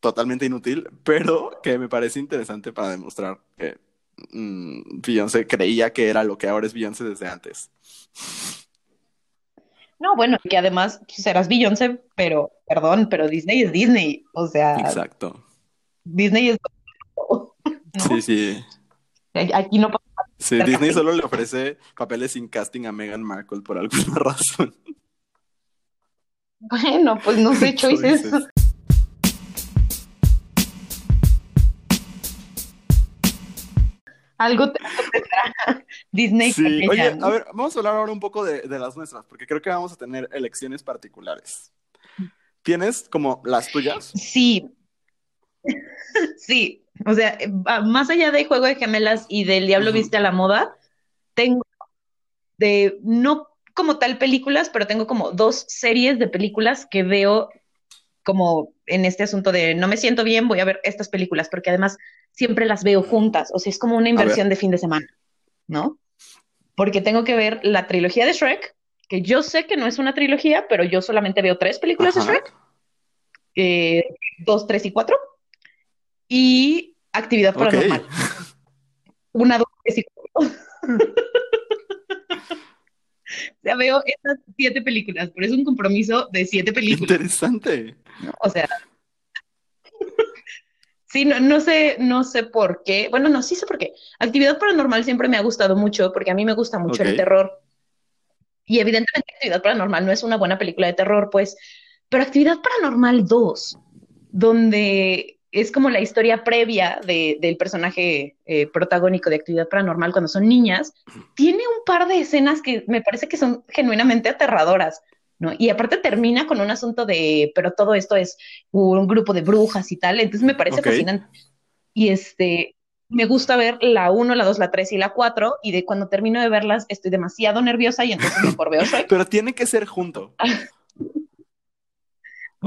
S1: totalmente inútil, pero que me parece interesante para demostrar que mm, Beyoncé creía que era lo que ahora es Beyoncé desde antes.
S2: No, bueno, que además serás Beyoncé, pero, perdón, pero Disney es Disney. O sea,
S1: Exacto.
S2: Disney es.
S1: Sí, sí.
S2: Aquí no pasa
S1: Sí, Disney
S2: casting.
S1: solo le ofrece papeles sin casting a Meghan Markle por alguna *laughs* razón.
S2: Bueno, pues no sé, *laughs* choices.
S1: Choices.
S2: Algo te *laughs* Disney
S1: Sí, oye,
S2: ¿no?
S1: a ver, vamos a hablar ahora un poco de, de las nuestras, porque creo que vamos a tener elecciones particulares. ¿Tienes como las tuyas?
S2: Sí, sí. O sea, eh, más allá de Juego de Gemelas y del Diablo
S1: Ujú.
S2: Viste a la Moda, tengo de, no como tal películas, pero tengo como dos series de películas que veo como en este asunto de no me siento bien, voy a ver estas películas, porque además siempre las veo juntas, o sea, es como una inversión de fin de semana, ¿no? Porque tengo que ver la trilogía de Shrek, que yo sé que no es una trilogía, pero yo solamente veo tres películas de
S1: Ajá.
S2: Shrek, eh, dos, tres y cuatro, y Actividad. Paranormal, una, dos, tres y cuatro. *laughs* O sea, veo estas siete películas, pero es un compromiso de siete películas,
S1: Interesante.
S2: O sea, Sí, no, no, sé, no sé por qué. Bueno, no, sí sé por qué. Actividad paranormal siempre me ha gustado mucho porque a mí me gusta mucho el terror. Y evidentemente Actividad Paranormal no es una buena película de terror, pues, pero Actividad Paranormal 2, donde es como la historia previa del personaje eh, protagónico de Actividad Paranormal cuando son niñas, tiene un par de escenas que me parece que son genuinamente aterradoras. ¿no? Y aparte termina con un asunto de, pero todo esto es un grupo de brujas y tal, entonces me parece fascinante. Y este, me gusta ver la 1, la 2, la 3 y la 4, y de cuando termino de verlas estoy demasiado nerviosa y entonces mejor veo Shrek. *laughs*
S1: Pero tiene que ser junto. *laughs*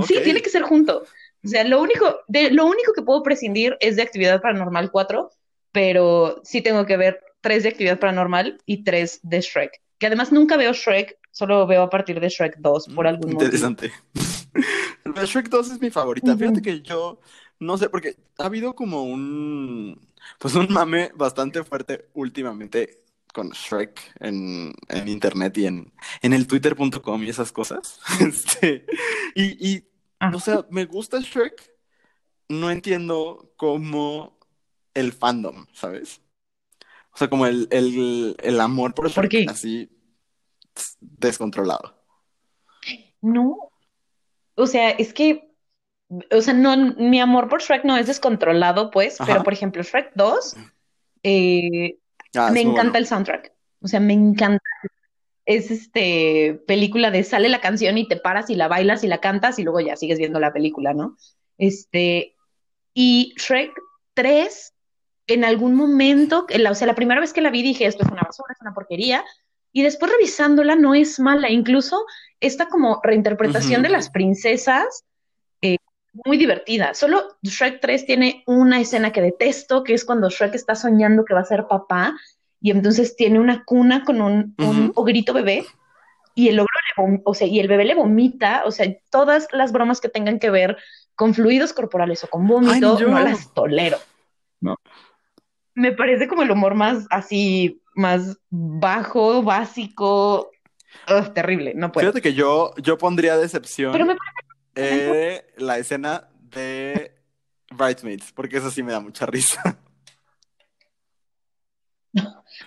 S2: Sí, tiene que ser junto. O sea, lo único, de, lo único que puedo prescindir es de Actividad Paranormal 4, pero sí tengo que ver 3 de Actividad Paranormal y 3 de Shrek. Que además nunca veo Shrek, solo veo a partir de Shrek 2 por algún
S1: motivo. Interesante. *laughs* Shrek 2 es mi favorita. Fíjate que yo no sé, porque ha habido como un pues un mame bastante fuerte últimamente con Shrek en, internet y en, en el twitter.com y esas cosas. *laughs* Este, y, y o sea, me gusta Shrek, no entiendo cómo el fandom, ¿sabes? O sea, como el, el, amor por Shrek así descontrolado.
S2: No. O sea, es que o sea, no, mi amor por Shrek no es descontrolado, pues, pero por ejemplo, Shrek 2, eh, ah, me encanta el soundtrack. O sea, me encanta. Es este película de sale la canción y te paras y la bailas y la cantas y luego ya sigues viendo la película, ¿no? Este, y Shrek 3, en algún momento, o sea, la primera vez que la vi dije, esto es una basura, es una porquería, y después revisándola no es mala, incluso esta como reinterpretación de las princesas muy divertida. Solo Shrek 3 tiene una escena que detesto, que es cuando Shrek está soñando que va a ser papá y entonces tiene una cuna con un, ogrito bebé y el ogro le o sea, y el bebé le vomita, o sea, todas las bromas que tengan que ver con fluidos corporales o con vómito, no las tolero. No. Me parece como el humor más así, más bajo, básico, terrible, no puedo.
S1: Fíjate que yo, yo pondría decepción. Pero me parece eh, la escena de Bridesmaids, porque eso sí me da mucha risa.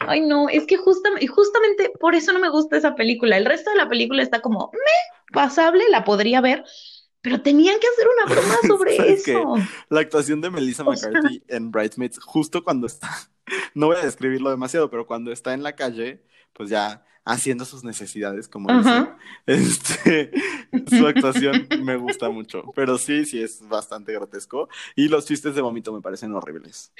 S2: Ay, no, es que justamente, justamente por eso no me gusta esa película. El resto de la película está como, me, pasable, la podría ver, pero tenían que hacer una broma *laughs* sobre eso.
S1: La actuación de Melissa *laughs* McCarthy en Bridesmaids, justo cuando está, *laughs* no voy a describirlo demasiado, pero cuando está en la calle, pues ya haciendo sus necesidades, como dice. Este, su actuación me gusta mucho, pero sí, sí es bastante grotesco y los chistes de vómito me parecen horribles.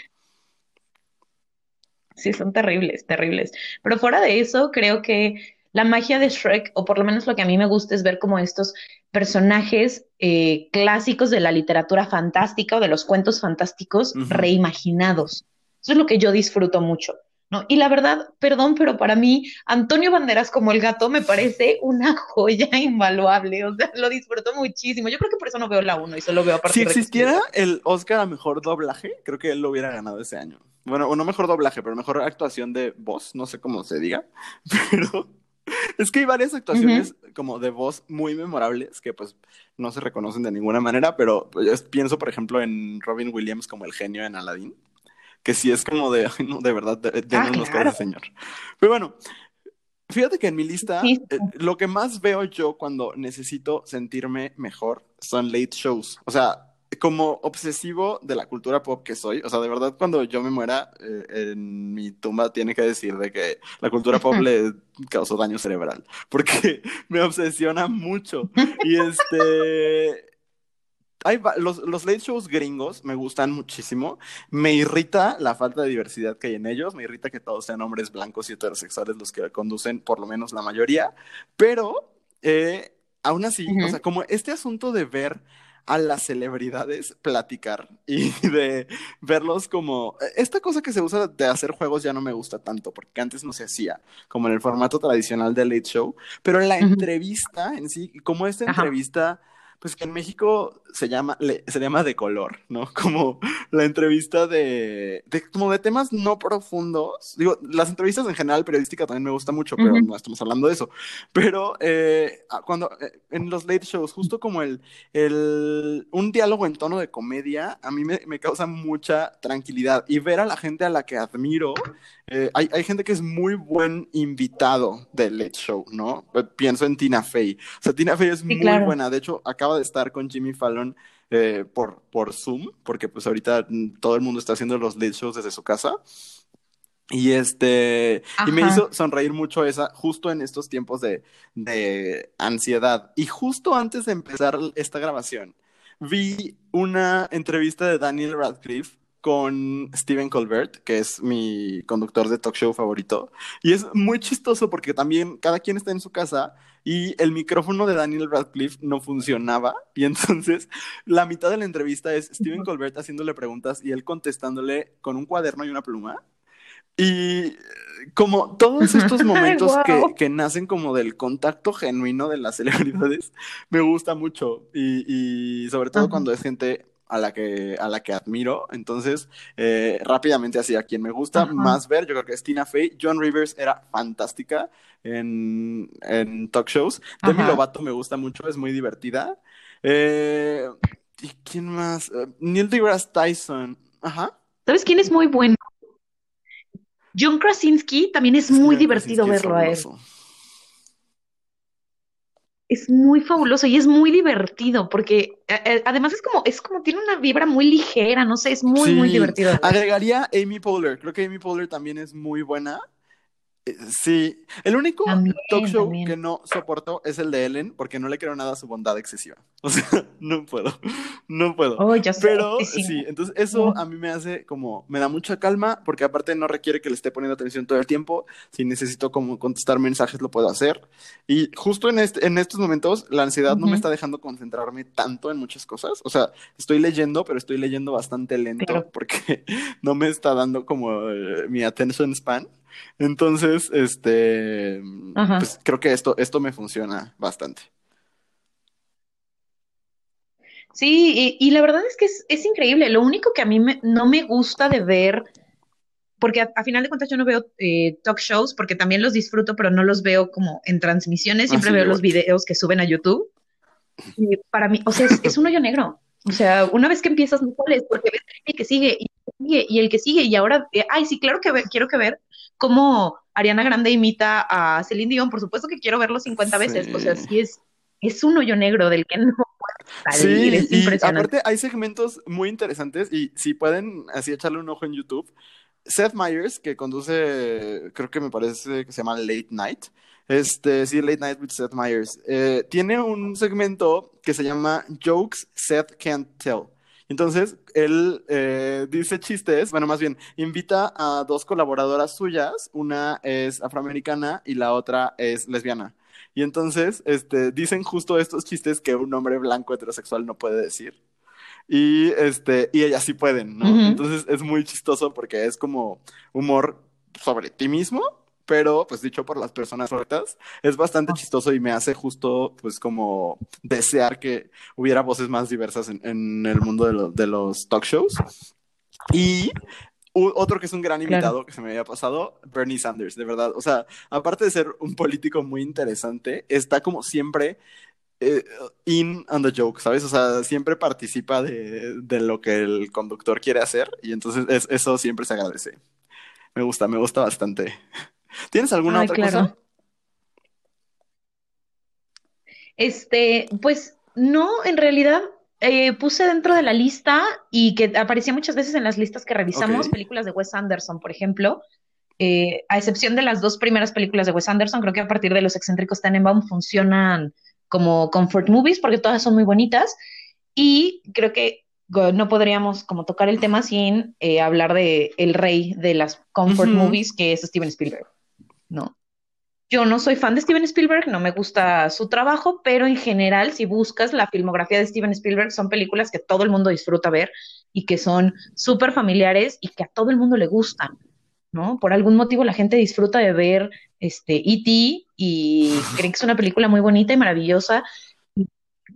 S2: Sí, son terribles, terribles. Pero fuera de eso, creo que la magia de Shrek, o por lo menos lo que a mí me gusta es ver como estos personajes eh, clásicos de la literatura fantástica o de los cuentos fantásticos reimaginados. Eso es lo que yo disfruto mucho. ¿No? Y la verdad, perdón, pero para mí, Antonio Banderas como el gato me parece una joya *laughs* invaluable. O sea, lo disfruto muchísimo. Yo creo que por eso no veo la 1 y solo veo a partir
S1: Si existiera el Oscar a mejor doblaje, creo que él lo hubiera ganado ese año. Bueno, o no mejor doblaje, pero mejor actuación de voz, no sé cómo se diga, *laughs* pero es que hay varias actuaciones como de voz muy memorables que pues no se reconocen de ninguna manera, pero pues, pienso por ejemplo en Robin Williams como el genio en Aladdin que sí es como de, no, de verdad, de, de ah, unos señor. Pero bueno, fíjate que en mi lista, eh, lo que más veo yo cuando necesito sentirme mejor son late shows. O sea, como obsesivo de la cultura pop que soy, o sea, de verdad cuando yo me muera, eh, en mi tumba tiene que decir de que la cultura pop le *laughs* causó daño cerebral, porque *laughs* me obsesiona mucho. *laughs* Y este, hay, los, los late shows gringos me gustan muchísimo. Me irrita la falta de diversidad que hay en ellos. Me irrita que todos sean hombres blancos y heterosexuales los que conducen, por lo menos la mayoría. Pero eh, aún así, o sea, como este asunto de ver a las celebridades platicar y *laughs* de verlos como... Esta cosa que se usa de hacer juegos ya no me gusta tanto, porque antes no se hacía, como en el formato tradicional de Late Show, pero la entrevista en sí, como esta entrevista pues que en México se llama, se llama de color, ¿no? *laughs* Como la entrevista de, como de temas no profundos. Digo, las entrevistas en general periodística también me gusta mucho, pero no estamos hablando de eso. Pero eh, cuando eh, en los late shows, justo como el, el, un diálogo en tono de comedia, a mí me, me causa mucha tranquilidad. Y ver a la gente a la que admiro, eh, hay, hay, gente que es muy buen invitado del Late Show, ¿no? Pienso en Tina Fey. O sea, Tina Fey es muy buena. De hecho, acaba de estar con Jimmy Fallon eh, por, por Zoom, porque pues ahorita todo el mundo está haciendo los late shows desde su casa. Y este, y me hizo sonreír mucho esa, justo en estos tiempos de, de ansiedad. Y justo antes de empezar esta grabación, vi una entrevista de Daniel Radcliffe con Stephen Colbert, que es mi conductor de talk show favorito. Y es muy chistoso porque también cada quien está en su casa y el micrófono de Daniel Radcliffe no funcionaba. *laughs* Y entonces la mitad de la entrevista es Stephen Colbert haciéndole preguntas y él contestándole con un cuaderno y una pluma. Y como todos estos *laughs* momentos que, nacen como del contacto genuino de las *laughs* celebridades, me gusta mucho. Y, sobre todo cuando es gente a la que, a la que admiro. Entonces, eh, rápidamente así, a quien me gusta más ver, yo creo que es Tina Fey. John Rivers era fantástica en, en talk shows. Demi Lovato me gusta mucho, es muy divertida. Eh, ¿Y quién más? Eh, Neil deGrasse Tyson. Ajá.
S2: ¿Sabes quién es muy bueno? John Krasinski también es muy divertido verlo a él es muy fabuloso y es muy divertido porque eh, eh, además es como, es como tiene una vibra muy ligera, no sé, es muy, muy divertido.
S1: Agregaría Amy Poehler, creo que Amy Poehler también es muy buena. Eh, sí, el único talk show que no soporto es el de Ellen porque no le creo nada a su bondad excesiva. *laughs* O sea, no puedo, no puedo.
S2: Oh, ya sé,
S1: Pero sí. entonces eso a mí me hace como, me da mucha calma porque aparte no requiere que le esté poniendo atención todo el tiempo. Si necesito como contestar mensajes lo puedo hacer. Y justo en, este, en estos momentos la ansiedad no me está dejando concentrarme tanto en muchas cosas. O sea, estoy leyendo, pero estoy leyendo bastante lento porque *laughs* no me está dando como eh, mi attention span. Entonces, este, pues creo que esto, esto me funciona bastante.
S2: Sí, y, la verdad es que es, increíble. Lo único que a mí no me gusta de ver, porque a, final de cuentas yo no veo eh, talk shows, porque también los disfruto, pero no los veo como en transmisiones, siempre veo los videos que suben a YouTube. Y para mí, o sea, es, un hoyo negro. O sea, una vez que empiezas, no puedes, porque ves el que sigue y, sigue y el que sigue, y ahora, eh, ay, sí, claro que quiero que ver cómo Ariana Grande imita a Celine Dion, por supuesto que quiero verlo 50 veces, o sea, sí es, es un hoyo negro del que no
S1: salir, sí, es impresionante. Y aparte hay segmentos muy interesantes y si pueden así echarle un ojo en YouTube, Seth Meyers, que conduce, creo que me parece que se llama Late Night, este, sí, Late Night with Seth Meyers, eh, tiene un segmento que se llama Jokes Seth Can't Tell. Entonces, él eh, dice chistes, bueno, más bien, invita a dos colaboradoras suyas, una es afroamericana y la otra es lesbiana. Y entonces, este, dicen justo estos chistes que un hombre blanco heterosexual no puede decir. Y este, y ellas sí pueden, ¿no? Entonces es muy chistoso porque es como humor sobre ti mismo, pero pues dicho por las personas correctas, es bastante chistoso y me hace justo pues como desear que hubiera voces más diversas en, el mundo de, los talk shows. Y otro que es un gran invitado que se me había pasado, Bernie Sanders, de verdad. O sea, aparte de ser un político muy interesante, está como siempre eh, in on the joke, ¿sabes? O sea, siempre participa de, lo que el conductor quiere hacer y entonces eso siempre se agradece. Me gusta, me gusta bastante. *laughs* ¿Tienes alguna otra cosa?
S2: Este, pues no, en realidad eh, puse dentro de la lista y que aparecía muchas veces en las listas que revisamos películas de Wes Anderson, por ejemplo. Eh, a excepción de las dos primeras películas de Wes Anderson, creo que a partir de Los excéntricos Tenenbaum funcionan como comfort movies porque todas son muy bonitas y creo que no podríamos como tocar el tema sin eh, hablar de el rey de las comfort movies que es Steven Spielberg. ¿no? Yo no soy fan de Steven Spielberg, no me gusta su trabajo, pero en general, si buscas la filmografía de Steven Spielberg, son películas que todo el mundo disfruta ver y que son súper familiares y que a todo el mundo le gustan, ¿no? Por algún motivo la gente disfruta de ver este E.T. y *laughs* creen que es una película muy bonita y maravillosa.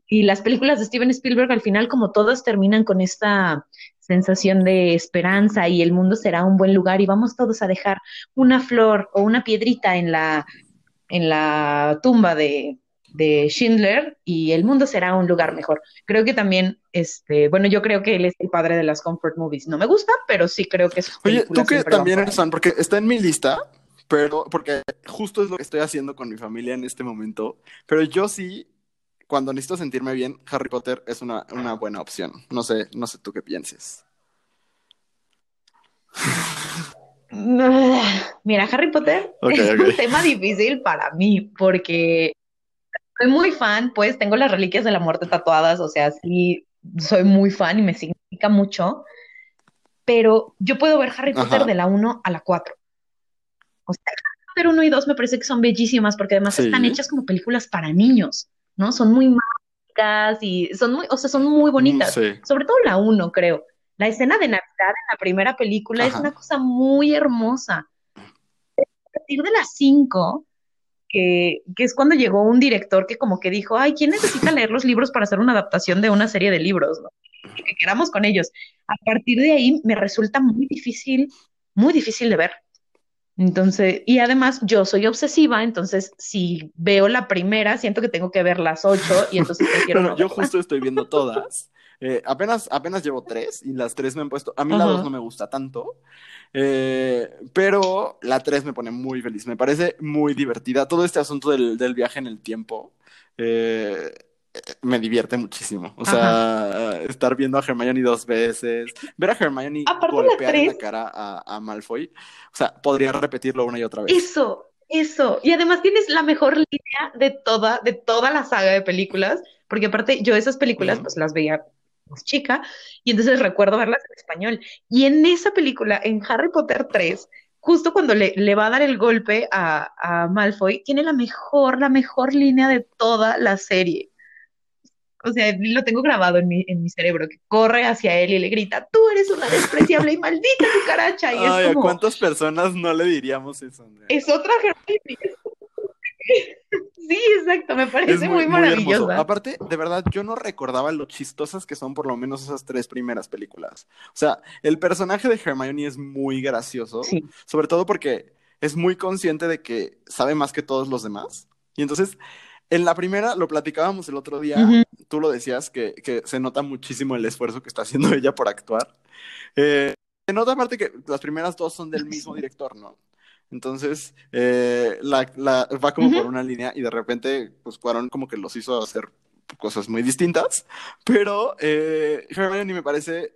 S2: y las películas de Steven Spielberg al final como todas terminan con esta sensación de esperanza y el mundo será un buen lugar y vamos todos a dejar una flor o una piedrita en la, en la tumba de, de Schindler y el mundo será un lugar mejor. Creo que también, este, bueno, yo creo que él es el padre de las comfort movies. No me gusta, pero sí creo que es.
S1: Oye, tú que también eres fan, porque está en mi lista, pero porque justo es lo que estoy haciendo con mi familia en este momento, pero yo sí, cuando necesito sentirme bien, Harry Potter es una, una buena opción. No sé, no sé tú qué pienses. *laughs*
S2: Mira, Harry Potter es un tema difícil para mí porque soy muy fan, pues tengo las reliquias de la muerte tatuadas, o sea, sí, soy muy fan y me significa mucho, pero yo puedo ver Harry Potter de la 1 a la 4. O sea, Potter 1 y 2 me parece que son bellísimas porque además están hechas como películas para niños, ¿no? Son muy mágicas y son muy, o sea, son muy bonitas. Sobre todo la 1, creo. La escena de Navidad en la primera película es una cosa muy hermosa. A partir de las 5 que, es cuando llegó un director que como que dijo, ay, ¿quién necesita *laughs* leer los libros para hacer una adaptación de una serie de libros? Que queramos con ellos. A partir de ahí me resulta muy difícil, muy difícil de ver. Entonces, y además yo soy obsesiva, entonces si veo la primera, siento que tengo que ver las ocho y entonces *laughs* prefiero
S1: bueno, yo justo estoy viendo *laughs* todas. Eh, apenas, apenas llevo tres y las tres me han puesto. A mí la dos no me gusta tanto. Eh, pero la 3 me pone muy feliz, me parece muy divertida. Todo este asunto del, del viaje en el tiempo eh, me divierte muchísimo. O sea, estar viendo a Hermione dos veces, ver a Hermione golpear en la cara a, a, Malfoy. O sea, podría repetirlo una y otra vez.
S2: Eso, eso. Y además tienes la mejor línea de toda, de toda la saga de películas, porque aparte yo esas películas pues las veía chica, y entonces recuerdo verlas en español. Y en esa película, en Harry Potter 3, justo cuando le, le va a dar el golpe a, a, Malfoy, tiene la mejor, la mejor línea de toda la serie. O sea, lo tengo grabado en mi, en mi cerebro, que corre hacia él y le grita, tú eres una despreciable y maldita cucaracha. Y
S1: Ay, ¿a cuántas personas no le diríamos eso?
S2: Es otra *laughs* Sí, exacto, me parece muy, maravilloso.
S1: Aparte, de verdad, yo no recordaba lo chistosas que son por lo menos esas tres primeras películas. O sea, el personaje de Hermione es muy gracioso, sobre todo porque es muy consciente de que sabe más que todos los demás. Y entonces, en la primera, lo platicábamos el otro día, tú lo decías, que, que, se nota muchísimo el esfuerzo que está haciendo *laughs* ella por actuar. Eh, se nota aparte que las primeras dos son del mismo director, ¿no? Entonces, eh, la, la, va como por una línea y de repente, pues Cuarón como que los hizo hacer cosas muy distintas, pero eh, Hermione me parece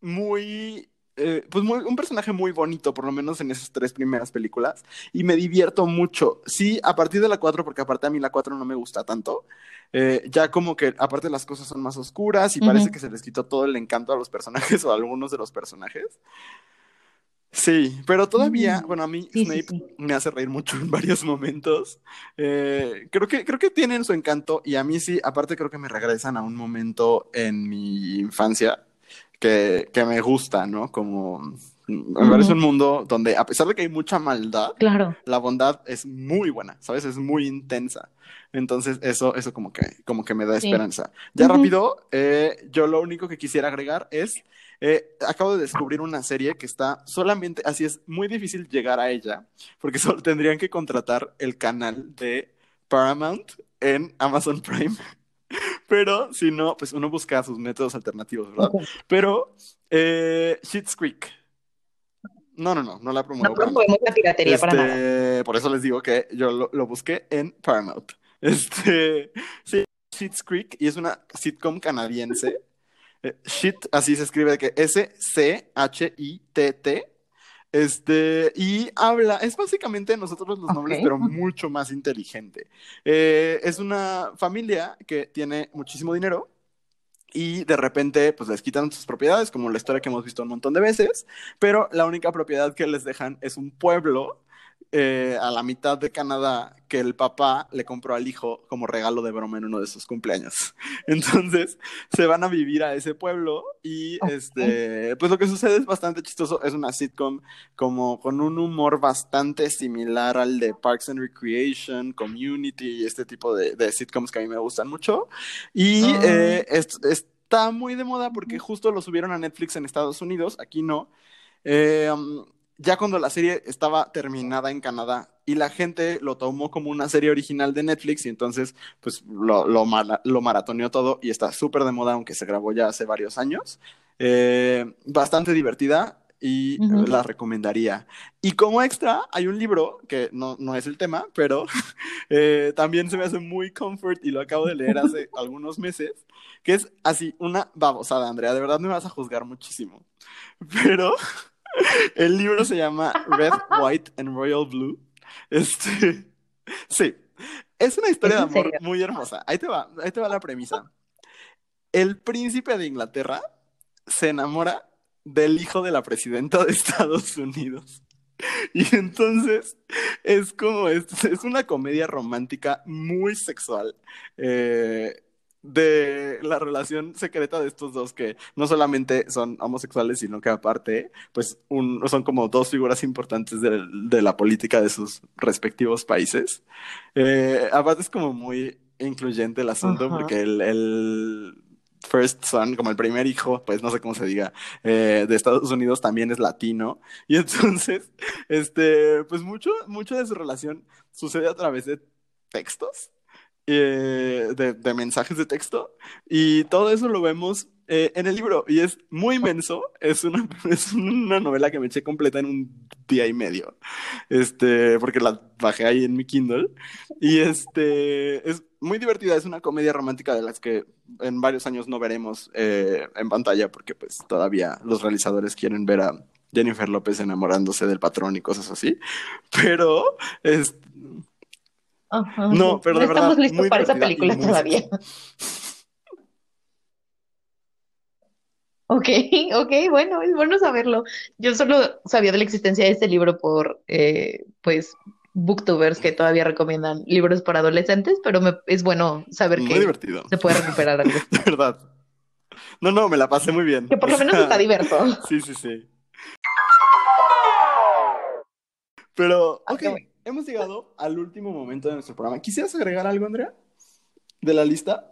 S1: muy eh, pues muy, un personaje muy bonito, por lo menos en esas tres primeras películas, y me divierto mucho. Sí, a partir de la 4, porque aparte a mí la 4 no me gusta tanto, eh, ya como que aparte las cosas son más oscuras y parece que se les quitó todo el encanto a los personajes *laughs* o a algunos de los personajes. Sí, pero todavía, bueno, a mí Snape me hace reír mucho en varios momentos. Eh, creo, que, creo que tienen su encanto y a mí sí, aparte creo que me regresan a un momento en mi infancia que, que me gusta, ¿no? Como me parece un mundo donde a pesar de que hay mucha maldad,
S2: claro.
S1: la bondad es muy buena, ¿sabes? Es muy intensa. Entonces eso, eso como que, como que me da esperanza. Ya rápido, eh, yo lo único que quisiera agregar es eh, acabo de descubrir una serie que está solamente, así es muy difícil llegar a ella, porque *laughs* solo tendrían que contratar el canal de Paramount en Amazon Prime. Pero si no, pues uno busca sus métodos alternativos, ¿verdad? Pero eh, Shit's Creek. No, no, no, no la promuevo.
S2: No promovemos la piratería para nada.
S1: Este, por eso les digo que yo lo, lo busqué en Paramount. *laughs* Este, sí, Shit's Creek, y es una sitcom canadiense eh, shit, así se escribe que S-C-H-I-T-T. Este, y habla, es básicamente nosotros los nombres, pero mucho más inteligente. Eh, es una familia que tiene muchísimo dinero y de repente pues les quitan sus propiedades, como la historia que hemos visto un montón de veces, pero la única propiedad que les dejan es un pueblo eh, a la mitad de Canadá que el papá le compró al hijo como regalo de broma en uno de sus cumpleaños. *laughs* Entonces se van a vivir a ese pueblo y este, pues lo que sucede es bastante chistoso. Es una sitcom como con un humor bastante similar al de Parks and Recreation, Community y este tipo de, sitcoms que a mí me gustan mucho. Y eh, está muy de moda porque justo lo subieron a Netflix en Estados Unidos, aquí no. Eh, um, ya cuando la serie estaba terminada en Canadá y la gente lo tomó como una serie original de Netflix y entonces pues lo, lo, lo maratoneó todo y está súper de moda, aunque se grabó ya hace varios años. Eh, bastante divertida y la recomendaría. Y como extra, hay un libro que no, no es el tema, pero *laughs* eh, también se me hace muy comfort y lo acabo de leer hace *laughs* algunos meses, que es así, una babosada, Andrea, de verdad me vas a juzgar muchísimo. *laughs* Pero el libro se llama Red, White and Royal Blue. Este, *laughs* sí, es una historia de amor muy hermosa. Ahí te va, ahí te va la premisa. El príncipe de Inglaterra se enamora del hijo de la presidenta de Estados Unidos. Y entonces es como, es, es una comedia romántica muy sexual. Eh, de la relación secreta de estos dos que no solamente son homosexuales, sino que aparte, pues son como dos figuras importantes de, la política de sus respectivos países. Eh, aparte es como muy incluyente el asunto porque el, first son, como el primer hijo, pues no sé cómo se diga, eh, de Estados Unidos también es latino. Y entonces, este, pues mucho, mucho de su relación sucede a través de textos eh, de, mensajes de texto y todo eso lo vemos eh, en el libro y es muy inmenso, es una, *laughs* es una novela que me eché completa en un día y medio, este, porque la bajé ahí en mi Kindle. Y este, es muy divertida, es una comedia romántica de las que en varios años no veremos eh, en pantalla porque pues todavía los realizadores quieren ver a Jennifer López enamorándose del patrón y cosas así, pero... es no, pero de verdad,
S2: estamos listos para esa película todavía. Ok, *laughs* ok, bueno, es bueno saberlo. Yo solo sabía de la existencia de este libro por, eh, pues, booktubers que todavía recomiendan libros para adolescentes, pero me, es bueno saber que se puede recuperar algo. *laughs*
S1: de verdad. No, no, me la pasé muy bien.
S2: Que por lo menos está *laughs* diverso.
S1: Sí, sí, sí. Pero, ok, hemos llegado al último momento de nuestro programa. ¿Quisieras agregar algo, Andrea? ¿De la lista?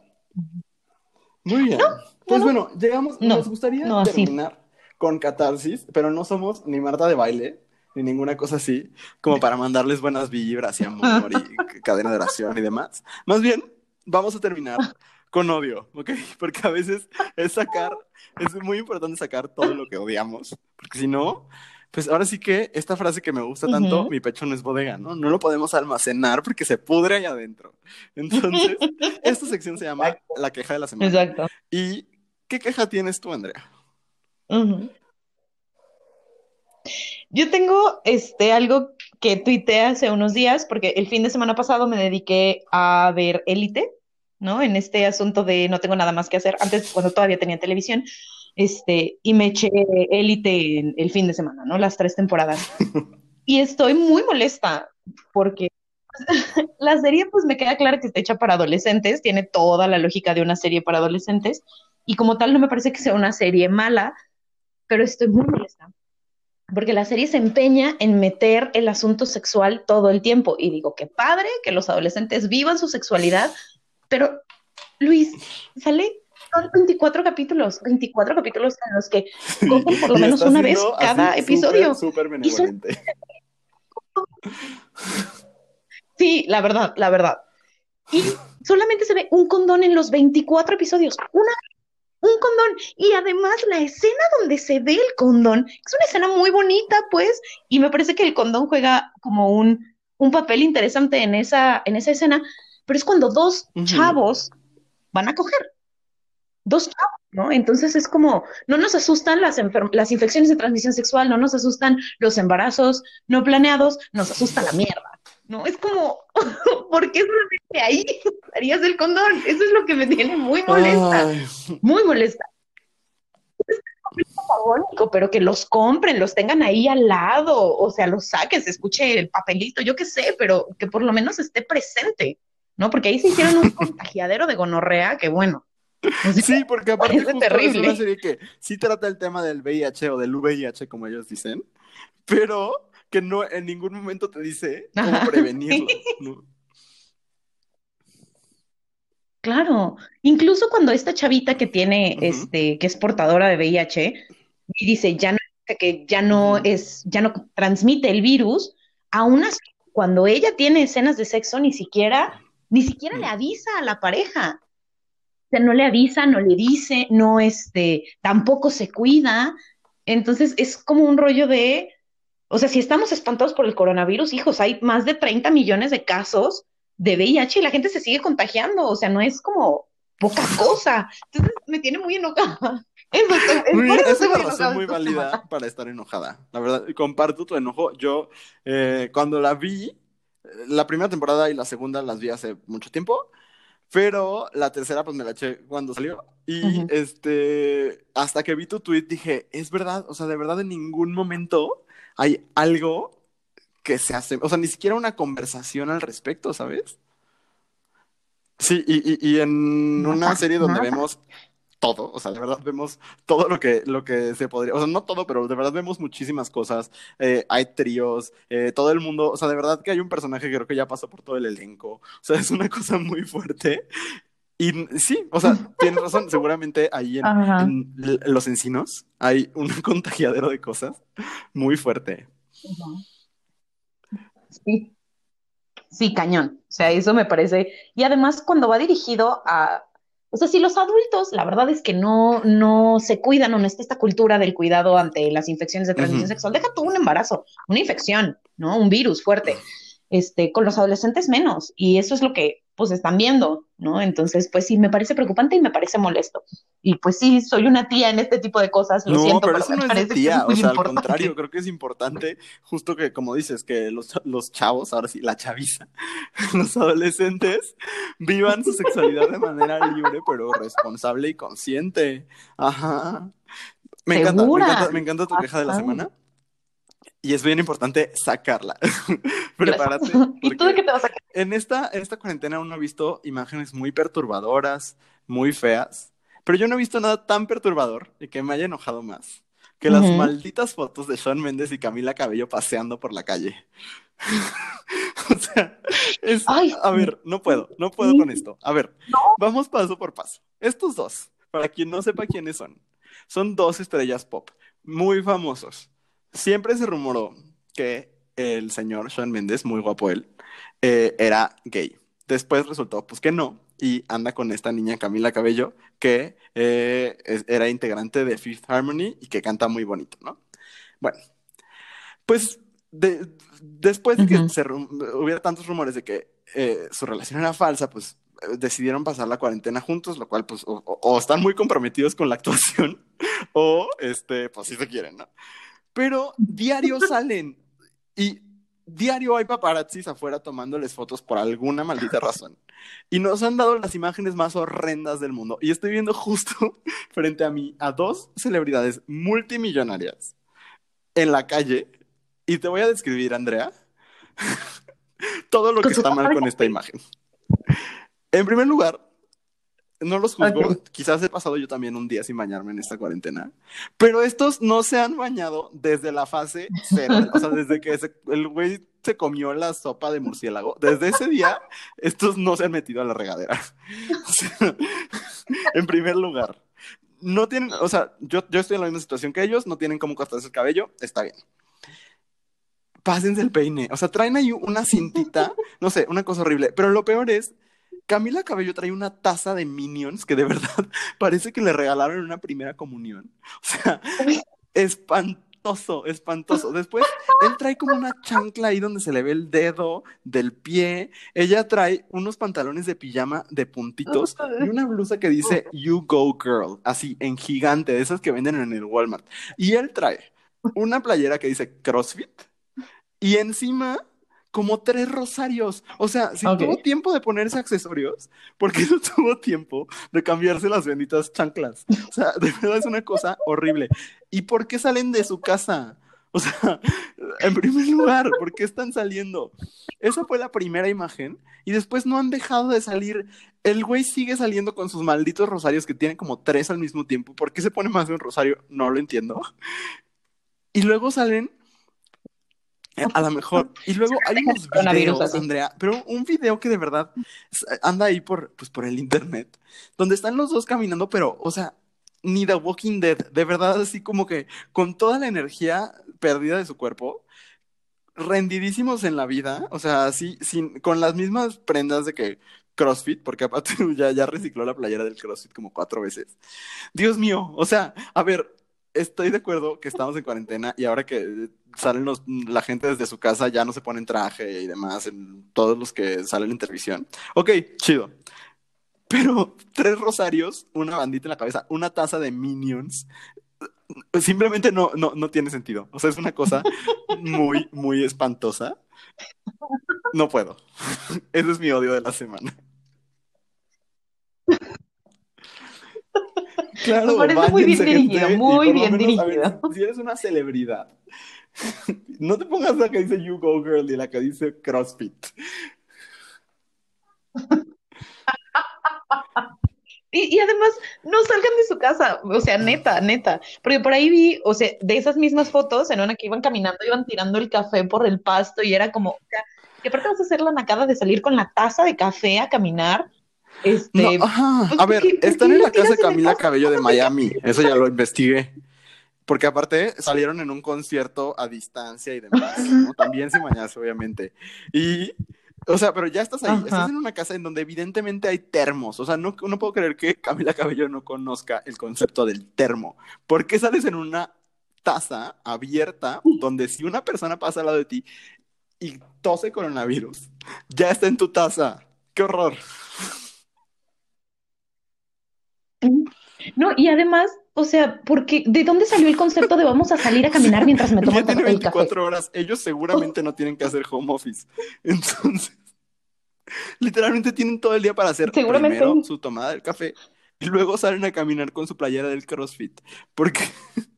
S1: Muy bien. pues bueno, llegamos. nos gustaría terminar con catarsis, pero no somos ni Marta de baile, ni ninguna cosa así, como para mandarles buenas vibras y amor y *laughs* cadena de oración y demás. Más bien, vamos a terminar con odio, ¿ok? Porque a veces es sacar, es muy importante sacar todo lo que odiamos, porque si no, pues ahora sí que esta frase que me gusta tanto, mi pecho no es bodega, ¿no? No lo podemos almacenar porque se pudre ahí adentro. *laughs* Entonces, esta sección se llama La queja de la semana. Exacto. ¿Y qué queja tienes tú, Andrea?
S2: Yo tengo este algo que tuiteé hace unos días, porque el fin de semana pasado me dediqué a ver Élite, ¿no? En este asunto de no tengo nada más que hacer, antes cuando todavía tenía televisión, este, y me eché élite el fin de semana, ¿no? Las tres temporadas. *laughs* y estoy muy molesta porque *laughs* la serie, pues me queda claro que está hecha para adolescentes, tiene toda la lógica de una serie para adolescentes, y como tal no me parece que sea una serie mala, pero estoy muy molesta. Porque la serie se empeña en meter el asunto sexual todo el tiempo. Y digo, qué padre que los adolescentes vivan su sexualidad, pero Luis, sale 24 capítulos, 24 capítulos en los que *laughs* cogen por lo menos una vez cada episodio. *laughs* Sí, la verdad, la verdad. Y solamente se ve un condón en los 24 episodios. Una, un condón. Y además la escena donde se ve el condón es una escena muy bonita, pues. Y me parece que el condón juega como un, un papel interesante en esa, en esa escena. Pero es cuando dos chavos van a coger dos chavos, ¿no? Entonces es como, no nos asustan las, las infecciones de transmisión sexual, no nos asustan los embarazos no planeados, nos asusta la mierda, ¿no? Es como, *laughs* ¿por qué solamente ahí harías el condón? Eso es lo que me tiene muy molesta, muy molesta. protagónico, pero que los compren, los tengan ahí al lado, o sea, los saquen, se escuche el papelito, yo qué sé, pero que por lo menos esté presente, ¿no? Porque ahí se hicieron un *laughs* contagiadero de gonorrea que bueno.
S1: Sí, porque aparte justo es una serie que sí trata el tema del VIH o del VIH, como ellos dicen, pero que no en ningún momento te dice cómo prevenirlo. *laughs*
S2: Claro, incluso cuando esta chavita que tiene, este, que es portadora de VIH, y dice ya no, que ya no es, ya no transmite el virus, aún así, cuando ella tiene escenas de sexo, ni siquiera, ni siquiera le avisa a la pareja. O sea, no le avisa, no le dice, no, este, tampoco se cuida. Entonces es como un rollo de, o sea, si estamos espantados por el coronavirus, hijos, hay más de 30 millones de casos de VIH y la gente se sigue contagiando, o sea, no es como poca cosa. Entonces me tiene muy enojada. Es,
S1: es, una razón muy válida para estar enojada. La verdad, comparto tu enojo. Yo, eh, cuando la vi, la primera temporada y la segunda las vi hace mucho tiempo, pero la tercera pues me la eché cuando salió. Y este, hasta que vi tu tweet dije, es verdad, o sea, de verdad en ningún momento hay algo que se hace, o sea, ni siquiera una conversación al respecto, ¿sabes? Sí, y, y, en una serie donde vemos todo, o sea, de verdad vemos todo lo que, lo que se podría, o sea, no todo, pero de verdad vemos muchísimas cosas, eh, hay tríos, eh, todo el mundo, o sea, de verdad que hay un personaje que creo que ya pasó por todo el elenco, o sea, *laughs* es una cosa muy fuerte. Y sí, o sea, *laughs* tienes razón, seguramente ahí en, los encinos hay un *laughs* contagiadero de cosas muy fuerte.
S2: Sí. Sí, cañón. O sea, eso me parece. Y además, cuando va dirigido a. O sea, si los adultos, la verdad es que no, no se cuidan o no está esta cultura del cuidado ante las infecciones de transmisión sexual, deja tú un embarazo, una infección, ¿no? Un virus fuerte. Este, con los adolescentes menos. Y eso es lo que pues están viendo, ¿no? Entonces, pues sí, me parece preocupante y me parece molesto. Y pues sí, soy una tía en este tipo de cosas, lo
S1: no,
S2: siento,
S1: pero, eso no es tía, o sea, al contrario, creo que es importante, justo que, como dices, que los, los chavos, ahora sí, la chaviza, *laughs* los adolescentes, vivan su sexualidad de manera libre, pero responsable y consciente. Ajá. Me encanta, me encanta, me encanta tu queja de la semana. Y es bien importante sacarla. *laughs* Prepárate. *laughs*
S2: ¿Y tú de qué te vas a sacar?
S1: En esta, en esta cuarentena uno ha visto imágenes muy perturbadoras, muy feas, pero yo no he visto nada tan perturbador y que me haya enojado más que las malditas fotos de Sean Méndez y Camila Cabello paseando por la calle. *laughs* o sea, es... a ver, no puedo, no puedo con esto. A ver, vamos paso por paso. Estos dos, para quien no sepa quiénes son, son dos estrellas pop muy famosos siempre se rumoró que el señor Sean Méndez, muy guapo él, eh, era gay. Después resultó pues que no, y anda con esta niña Camila Cabello, que eh, era integrante de Fifth Harmony y que canta muy bonito, ¿no? Bueno, pues después de que hubiera tantos rumores de que eh, su relación era falsa, pues decidieron pasar la cuarentena juntos, lo cual pues o, o, están muy comprometidos con la actuación *laughs* o este pues sí se quieren, ¿no? Pero *laughs* diario salen y diario hay paparazzis afuera tomándoles fotos por alguna maldita razón. Y nos han dado las imágenes más horrendas del mundo. Y estoy viendo justo *laughs* frente a mí a dos celebridades multimillonarias en la calle. Y te voy a describir, Andrea, *laughs* todo lo que está mal con esta imagen. En primer lugar, no los juzgo, quizás he pasado yo también un día sin bañarme en esta cuarentena, pero estos no se han bañado desde la fase cero, *laughs* o sea, desde que el güey se comió la sopa de murciélago, desde ese día estos no se han metido a la regadera. *laughs* en primer lugar, no tienen, o sea, yo, yo estoy en la misma situación que ellos, no tienen cómo cortarse el cabello, está bien. Pásense el peine, o sea, traen ahí una cintita, no sé, una cosa horrible, pero lo peor es Camila Cabello trae una taza de Minions que de verdad *laughs* parece que le regalaron en una primera comunión. *laughs* O sea, espantoso, espantoso. Después, él trae como una chancla ahí donde se le ve el dedo del pie. Ella trae unos pantalones de pijama de puntitos y una blusa que dice You Go Girl, así en gigante, de esas que venden en el Walmart. Y él trae una playera que dice CrossFit y encima como tres rosarios. O sea, si tuvo tiempo de ponerse accesorios, ¿por qué no *laughs* tuvo tiempo de cambiarse las benditas chanclas? O sea, de verdad es una cosa horrible. ¿Y por qué salen de su casa? O sea, en primer lugar, ¿por qué están saliendo? Esa fue la primera imagen y después no han dejado de salir. El güey sigue saliendo con sus malditos rosarios que tienen como tres al mismo tiempo. ¿Por qué se pone más de un rosario? No lo entiendo. Y luego salen *laughs* a lo mejor. Y luego hay unos *laughs* videos, Andrea, pero un video que de verdad anda ahí por, pues, por el internet, donde están los dos caminando, pero, o sea, ni The Walking Dead, de verdad, así como que con toda la energía perdida de su cuerpo, rendidísimos en la vida, o sea, así, sin, con las mismas prendas de que CrossFit, porque aparte *laughs* ya, ya recicló la playera del CrossFit como cuatro veces. Dios mío, o sea, a ver, estoy de acuerdo que estamos en cuarentena y ahora que salen los, la gente desde su casa ya no se ponen traje y demás, en todos los que salen en televisión. Ok, chido. Pero tres rosarios, una bandita en la cabeza, una taza de minions, simplemente no, no, no tiene sentido. O sea, es una cosa muy, muy espantosa. No puedo. *laughs* Ese es mi odio de la semana.
S2: Claro, Me parece muy bien dirigido, muy bien dirigido.
S1: si eres una celebridad, *laughs* no te pongas la que dice You Go Girl y la que dice CrossFit. *laughs*
S2: Y, además, no salgan de su casa, o sea, neta, neta. Porque por ahí vi, o sea, de esas mismas fotos, en una que iban caminando, iban tirando el café por el pasto y era como, o sea, ¿qué parte vas a hacer la nacada de salir con la taza de café a caminar? Este,
S1: pues, a ver, están en la casa de Camila Cabello de Miami, eso ya lo investigué. Porque aparte salieron en un concierto a distancia y demás, También sin bañarse, obviamente. Y, o sea, pero ya estás ahí, estás en una casa en donde evidentemente hay termos. O sea, no, no puedo creer que Camila Cabello no conozca el concepto del termo. ¿Por qué sales en una taza abierta donde si una persona pasa al lado de ti y tose coronavirus, ya está en tu taza? ¡Qué horror!
S2: No, y además, o sea, porque ¿de dónde salió el concepto de vamos a salir a caminar mientras me *laughs* tomo el,
S1: tiene 24 horas, ellos seguramente no tienen que hacer home office. *laughs* Entonces, literalmente tienen todo el día para hacer primero su tomada del café y luego salen a caminar con su playera del CrossFit. Porque *laughs*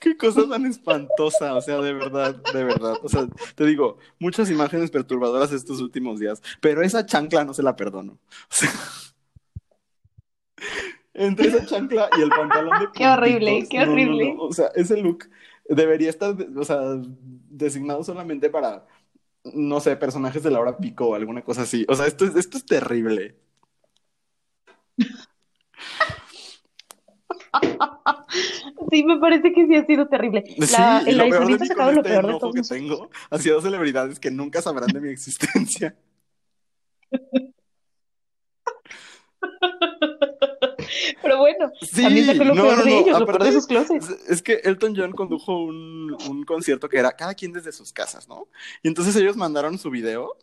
S1: Qué cosa tan espantosa, o sea, de verdad, de verdad. O sea, te digo, muchas imágenes perturbadoras estos últimos días, pero esa chancla no se la perdono. O sea, entre esa chancla y el pantalón de *laughs*
S2: Qué horrible, qué horrible.
S1: o sea, ese look debería estar, o sea, designado solamente para, no sé, personajes de la hora pico o alguna cosa así. O sea, esto es, esto es terrible.
S2: Sí, me parece que sí ha sido terrible.
S1: La, sí, el lo peor de sacado lo este peor de todo. que tengo hacia dos celebridades que nunca sabrán de mi existencia. *laughs*
S2: Pero bueno, también sacó lo peor de ellos, lo peor de sus closets.
S1: Es que Elton John condujo un, un concierto que era cada quien desde sus casas, ¿no? Y entonces ellos mandaron su video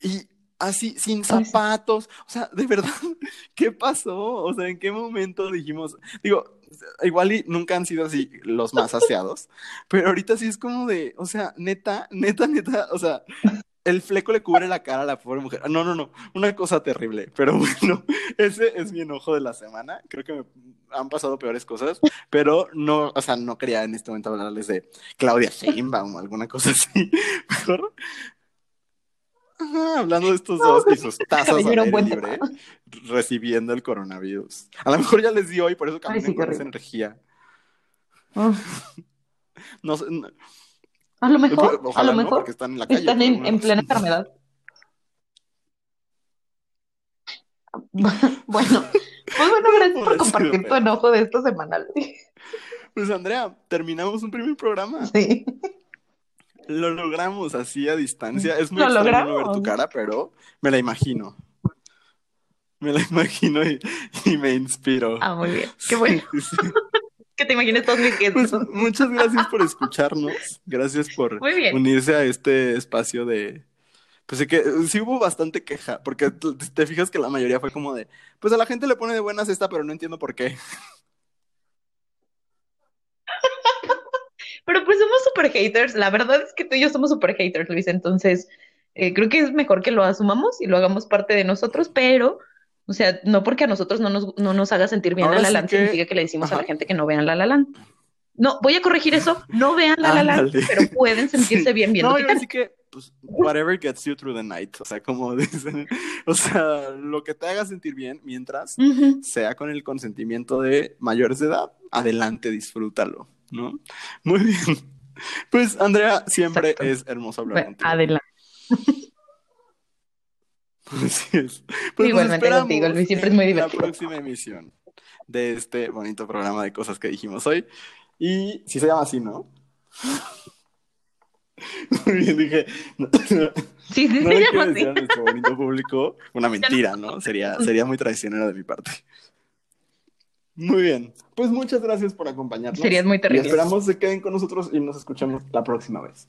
S1: y así, sin zapatos. O sea, de verdad, *laughs* ¿qué pasó? O sea, ¿en qué momento dijimos? Digo, igual y nunca han sido así los más *laughs* aseados, pero ahorita sí es como de, o sea, neta, neta, neta, o sea, el fleco le cubre la cara a la pobre mujer. No, no, no, una cosa terrible. Pero *laughs* bueno, ese es mi enojo de la semana. Creo que me han pasado peores cosas, pero no, o sea, no quería en este momento hablarles de Claudia Sheinbaum o alguna cosa así. *laughs* Mejor. hablando de estos dos y sus tazas a libre, recibiendo el coronavirus. A lo mejor ya les di hoy, por eso caminan con esa energía. *laughs* no sé.
S2: A lo mejor, a lo mejor están en, están en, plena enfermedad. *laughs* bueno, pues bueno, gracias por compartir tu enojo de esta semana. *laughs*
S1: Pues Andrea, terminamos un primer programa.
S2: Sí.
S1: Lo logramos así a distancia. Es muy extraño no ver tu cara, pero me la imagino. Me la imagino y, me inspiro.
S2: Ah, muy bien. *laughs* Qué bueno que te imagines todos mis
S1: pues, muchas gracias por *laughs* escucharnos. Gracias por unirse a este espacio de. Pues sí que sí hubo bastante queja, porque te fijas que la mayoría fue como de, pues a la gente le pone de buenas esta, pero no entiendo por qué. *laughs*
S2: Pero pues somos super haters. La verdad es que tú y yo somos super haters, Luis. Entonces, eh, creo que es mejor que lo asumamos y lo hagamos parte de nosotros, pero, o sea, no porque a nosotros no nos, no nos haga sentir bien La La Land, significa que le decimos a la gente que no vean La La Land. No, voy a corregir eso. No vean La La Land, pero pueden *laughs* sentirse bien viendo.
S1: No, así que, pues, whatever gets you through the night. O sea, como *laughs* dicen, o sea, lo que te haga sentir bien mientras sea con el consentimiento de mayores de edad, adelante, disfrútalo, ¿no? Muy bien. *laughs* Pues, Andrea, siempre es hermoso hablar contigo.
S2: Adelante. *laughs*
S1: Así es. Pues
S2: Igualmente contigo, Luis, siempre es muy divertido.
S1: La próxima emisión de este bonito programa de cosas que dijimos hoy. Y si se llama así, ¿no? *laughs* Muy bien, dije. *laughs*
S2: sí, sí, no se llama así.
S1: A nuestro bonito público una mentira, ¿no? Sería, sería muy traicionera de mi parte. Muy bien. Pues muchas gracias por acompañarnos.
S2: Sería muy terrible.
S1: Y esperamos que queden con nosotros y nos escuchamos la próxima vez.